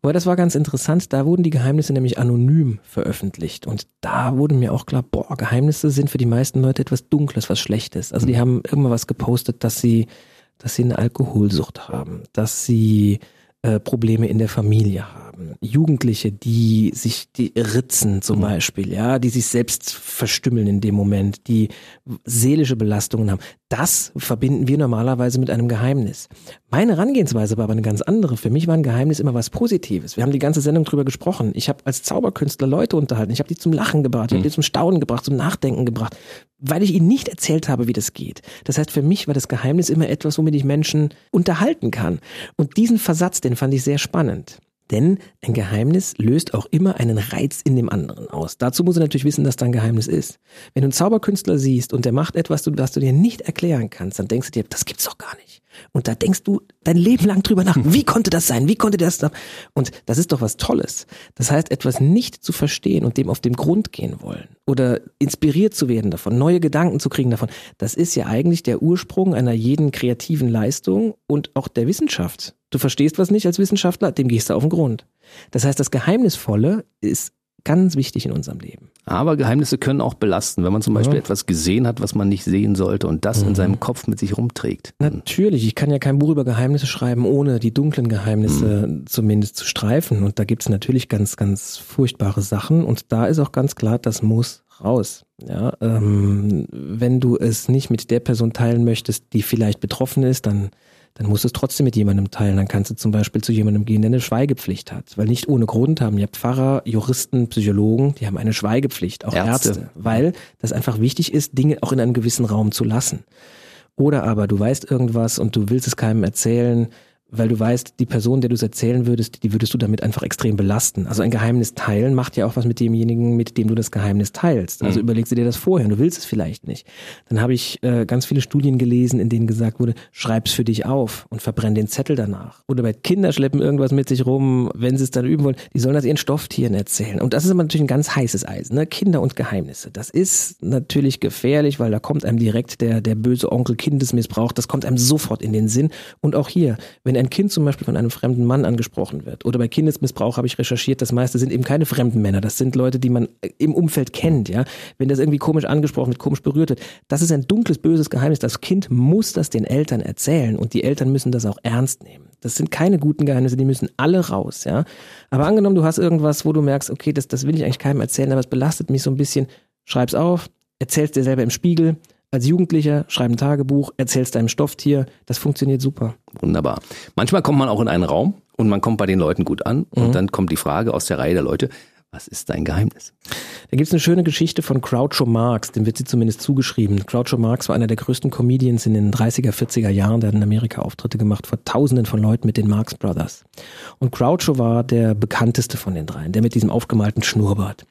Aber das war ganz interessant, da wurden die Geheimnisse nämlich anonym veröffentlicht. Und da wurde mir auch klar, boah, Geheimnisse sind für die meisten Leute etwas Dunkles, was Schlechtes. Also die mhm. haben irgendwann was gepostet, dass sie, dass sie eine Alkoholsucht haben, dass sie äh, Probleme in der Familie haben haben. Jugendliche, die sich die ritzen zum mhm. Beispiel, ja, die sich selbst verstümmeln in dem Moment, die seelische Belastungen haben. Das verbinden wir normalerweise mit einem Geheimnis. Meine Herangehensweise war aber eine ganz andere. Für mich war ein Geheimnis immer was Positives. Wir haben die ganze Sendung drüber gesprochen. Ich habe als Zauberkünstler Leute unterhalten. Ich habe die zum Lachen gebracht, ich habe mhm. die zum Staunen gebracht, zum Nachdenken gebracht, weil ich ihnen nicht erzählt habe, wie das geht. Das heißt, für mich war das Geheimnis immer etwas, womit ich Menschen unterhalten kann. Und diesen Versatz, den fand ich sehr spannend. Denn ein Geheimnis löst auch immer einen Reiz in dem anderen aus. Dazu muss er natürlich wissen, dass da ein Geheimnis ist. Wenn du einen Zauberkünstler siehst und der macht etwas, was du dir nicht erklären kannst, dann denkst du dir, das gibt's doch gar nicht. Und da denkst du dein Leben lang drüber nach, wie konnte das sein? Wie konnte das? Und das ist doch was Tolles. Das heißt, etwas nicht zu verstehen und dem auf den Grund gehen wollen oder inspiriert zu werden davon, neue Gedanken zu kriegen davon, das ist ja eigentlich der Ursprung einer jeden kreativen Leistung und auch der Wissenschaft. Du verstehst was nicht als Wissenschaftler, dem gehst du auf den Grund. Das heißt, das Geheimnisvolle ist ganz wichtig in unserem Leben. Aber Geheimnisse können auch belasten, wenn man zum Beispiel ja. etwas gesehen hat, was man nicht sehen sollte und das mhm. in seinem Kopf mit sich rumträgt. Natürlich, ich kann ja kein Buch über Geheimnisse schreiben, ohne die dunklen Geheimnisse mhm. zumindest zu streifen. Und da gibt es natürlich ganz, ganz furchtbare Sachen. Und da ist auch ganz klar, das muss raus. Ja, ähm, wenn du es nicht mit der Person teilen möchtest, die vielleicht betroffen ist, dann dann musst du es trotzdem mit jemandem teilen. Dann kannst du zum Beispiel zu jemandem gehen, der eine Schweigepflicht hat. Weil nicht ohne Grund haben ja Pfarrer, Juristen, Psychologen, die haben eine Schweigepflicht, auch Ärzte. Ärzte, weil das einfach wichtig ist, Dinge auch in einem gewissen Raum zu lassen. Oder aber du weißt irgendwas und du willst es keinem erzählen, weil du weißt, die Person, der du es erzählen würdest, die würdest du damit einfach extrem belasten. Also ein Geheimnis teilen macht ja auch was mit demjenigen, mit dem du das Geheimnis teilst. Also mhm. überlegst du dir das vorher, du willst es vielleicht nicht. Dann habe ich äh, ganz viele Studien gelesen, in denen gesagt wurde, schreib's für dich auf und verbrenn den Zettel danach. Oder bei Kinder schleppen irgendwas mit sich rum, wenn sie es dann üben wollen, die sollen das ihren Stofftieren erzählen. Und das ist aber natürlich ein ganz heißes Eisen, ne? Kinder und Geheimnisse. Das ist natürlich gefährlich, weil da kommt einem direkt der, der böse Onkel Kindesmissbrauch, das kommt einem sofort in den Sinn. Und auch hier, wenn wenn ein Kind zum Beispiel von einem fremden Mann angesprochen wird oder bei Kindesmissbrauch habe ich recherchiert, das meiste sind eben keine fremden Männer, das sind Leute, die man im Umfeld kennt, ja. Wenn das irgendwie komisch angesprochen wird, komisch berührt wird, das ist ein dunkles, böses Geheimnis. Das Kind muss das den Eltern erzählen und die Eltern müssen das auch ernst nehmen. Das sind keine guten Geheimnisse, die müssen alle raus, ja. Aber angenommen, du hast irgendwas, wo du merkst, okay, das, das will ich eigentlich keinem erzählen, aber es belastet mich so ein bisschen, schreib's auf, erzähl's dir selber im Spiegel, als Jugendlicher, schreib ein Tagebuch, erzählst deinem Stofftier, das funktioniert super. Wunderbar. Manchmal kommt man auch in einen Raum und man kommt bei den Leuten gut an und mhm. dann kommt die Frage aus der Reihe der Leute, was ist dein Geheimnis? Da gibt es eine schöne Geschichte von Groucho Marx, dem wird sie zumindest zugeschrieben. Groucho Marx war einer der größten Comedians in den 30er, 40er Jahren, der hat in Amerika Auftritte gemacht vor tausenden von Leuten mit den Marx Brothers. Und Groucho war der bekannteste von den dreien, der mit diesem aufgemalten Schnurrbart.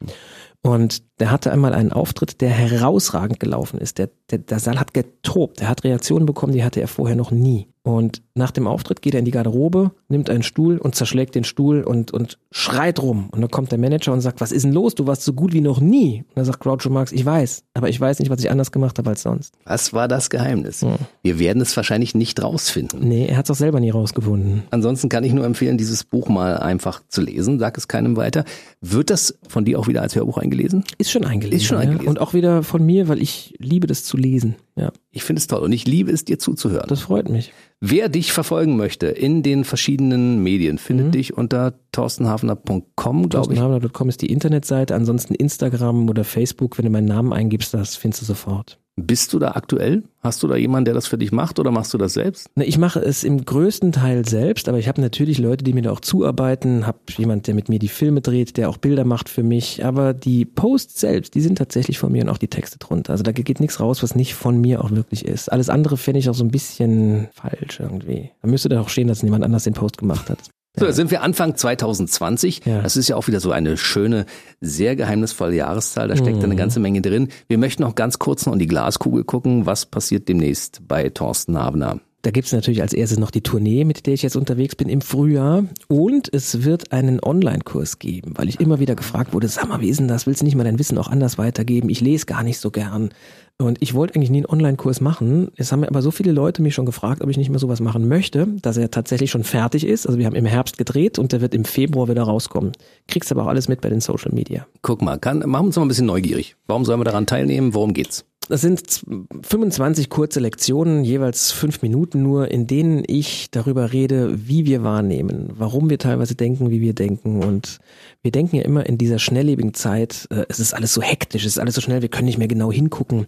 Und der hatte einmal einen Auftritt, der herausragend gelaufen ist. Der, der, der Saal hat getobt. Er hat Reaktionen bekommen, die hatte er vorher noch nie. Und nach dem Auftritt geht er in die Garderobe, nimmt einen Stuhl und zerschlägt den Stuhl und, und schreit rum. Und dann kommt der Manager und sagt, was ist denn los? Du warst so gut wie noch nie. Und dann sagt Groucho Marx, ich weiß, aber ich weiß nicht, was ich anders gemacht habe als sonst. Was war das Geheimnis? Hm. Wir werden es wahrscheinlich nicht rausfinden. Nee, er hat es auch selber nie rausgefunden. Ansonsten kann ich nur empfehlen, dieses Buch mal einfach zu lesen. Sag es keinem weiter. Wird das von dir auch wieder als Hörbuch eingelesen? Ist schon eingelesen. Ist schon eingelesen. Ja. Und auch wieder von mir, weil ich liebe das zu lesen. Ja. Ich finde es toll und ich liebe es, dir zuzuhören. Das freut mich. Wer dich verfolgen möchte in den verschiedenen Medien, findet mhm. dich unter torstenhafner.com, glaube ich. Torstenhafner.com ist die Internetseite. Ansonsten Instagram oder Facebook, wenn du meinen Namen eingibst, das findest du sofort. Bist du da aktuell? Hast du da jemanden, der das für dich macht oder machst du das selbst? Ich mache es im größten Teil selbst, aber ich habe natürlich Leute, die mir da auch zuarbeiten, habe jemand, der mit mir die Filme dreht, der auch Bilder macht für mich, aber die Posts selbst, die sind tatsächlich von mir und auch die Texte drunter. Also da geht nichts raus, was nicht von mir auch wirklich ist. Alles andere fände ich auch so ein bisschen falsch irgendwie. Da müsste da auch stehen, dass jemand anders den Post gemacht hat. So, da sind wir Anfang 2020. Ja. Das ist ja auch wieder so eine schöne, sehr geheimnisvolle Jahreszahl. Da steckt mhm. eine ganze Menge drin. Wir möchten noch ganz kurz noch in die Glaskugel gucken. Was passiert demnächst bei Thorsten Habener? Da gibt es natürlich als erstes noch die Tournee, mit der ich jetzt unterwegs bin im Frühjahr. Und es wird einen Online-Kurs geben, weil ich immer wieder gefragt wurde, sag mal, wie ist denn das? Willst du nicht mal dein Wissen auch anders weitergeben? Ich lese gar nicht so gern. Und ich wollte eigentlich nie einen Online-Kurs machen. Es haben mir aber so viele Leute mich schon gefragt, ob ich nicht mehr sowas machen möchte, dass er tatsächlich schon fertig ist. Also wir haben im Herbst gedreht und der wird im Februar wieder rauskommen. Kriegst aber auch alles mit bei den Social Media. Guck mal, kann, machen wir uns mal ein bisschen neugierig. Warum sollen wir daran teilnehmen? Worum geht's? Das sind 25 kurze Lektionen, jeweils fünf Minuten nur, in denen ich darüber rede, wie wir wahrnehmen, warum wir teilweise denken, wie wir denken. Und wir denken ja immer in dieser schnelllebigen Zeit, äh, es ist alles so hektisch, es ist alles so schnell, wir können nicht mehr genau hingucken.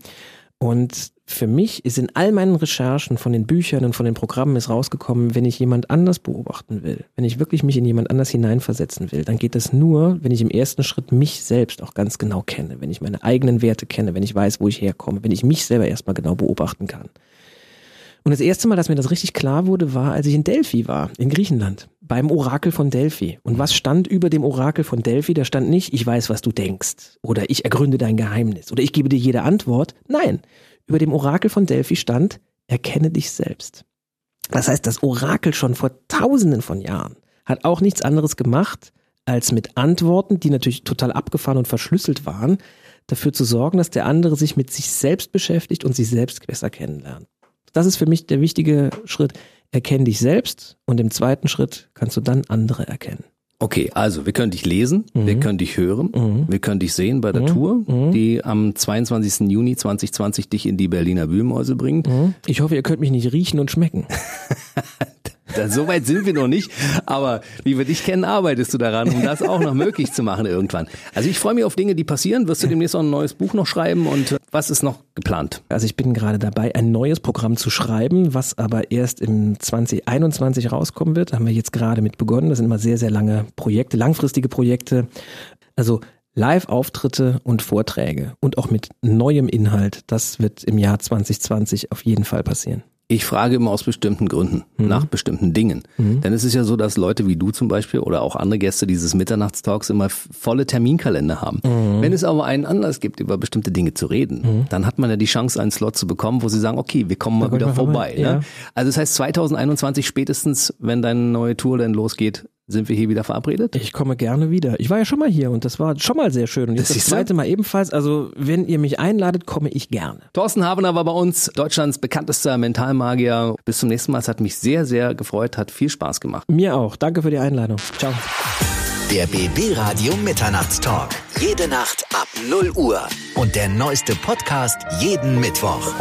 Und für mich ist in all meinen Recherchen von den Büchern und von den Programmen ist rausgekommen, wenn ich jemand anders beobachten will, wenn ich wirklich mich in jemand anders hineinversetzen will, dann geht das nur, wenn ich im ersten Schritt mich selbst auch ganz genau kenne, wenn ich meine eigenen Werte kenne, wenn ich weiß, wo ich herkomme, wenn ich mich selber erstmal genau beobachten kann. Und das erste Mal, dass mir das richtig klar wurde, war, als ich in Delphi war, in Griechenland, beim Orakel von Delphi. Und was stand über dem Orakel von Delphi? Da stand nicht, ich weiß, was du denkst, oder ich ergründe dein Geheimnis, oder ich gebe dir jede Antwort. Nein, über dem Orakel von Delphi stand, erkenne dich selbst. Das heißt, das Orakel schon vor tausenden von Jahren hat auch nichts anderes gemacht, als mit Antworten, die natürlich total abgefahren und verschlüsselt waren, dafür zu sorgen, dass der andere sich mit sich selbst beschäftigt und sich selbst besser kennenlernt. Das ist für mich der wichtige Schritt. Erkenn dich selbst und im zweiten Schritt kannst du dann andere erkennen. Okay, also wir können dich lesen, mhm. wir können dich hören, mhm. wir können dich sehen bei der mhm. Tour, mhm. die am 22. Juni 2020 dich in die Berliner Wühlmäuse bringt. Mhm. Ich hoffe, ihr könnt mich nicht riechen und schmecken. so weit sind wir noch nicht, aber wie wir dich kennen, arbeitest du daran, um das auch noch möglich zu machen irgendwann. Also ich freue mich auf Dinge, die passieren. Wirst du demnächst auch ein neues Buch noch schreiben und was ist noch geplant? Also ich bin gerade dabei, ein neues Programm zu schreiben, was aber erst im 2021 rauskommen wird. Da haben wir jetzt gerade mit begonnen. Das sind immer sehr, sehr lange Projekte, langfristige Projekte. Also Live-Auftritte und Vorträge und auch mit neuem Inhalt. Das wird im Jahr 2020 auf jeden Fall passieren. Ich frage immer aus bestimmten Gründen, mhm. nach bestimmten Dingen. Mhm. Denn es ist ja so, dass Leute wie du zum Beispiel oder auch andere Gäste dieses Mitternachtstalks immer volle Terminkalender haben. Mhm. Wenn es aber einen Anlass gibt, über bestimmte Dinge zu reden, mhm. dann hat man ja die Chance, einen Slot zu bekommen, wo sie sagen, okay, wir kommen mal da wieder vorbei. vorbei. Ne? Ja. Also das heißt 2021 spätestens, wenn deine neue Tour dann losgeht, sind wir hier wieder verabredet? Ich komme gerne wieder. Ich war ja schon mal hier und das war schon mal sehr schön. Und jetzt das, das zweite Mal ebenfalls. Also wenn ihr mich einladet, komme ich gerne. Thorsten Habener war bei uns, Deutschlands bekanntester Mentalmagier. Bis zum nächsten Mal. Es hat mich sehr, sehr gefreut, hat viel Spaß gemacht. Mir auch. Danke für die Einladung. Ciao. Der BB Radio Mitternachtstalk. Jede Nacht ab 0 Uhr. Und der neueste Podcast jeden Mittwoch.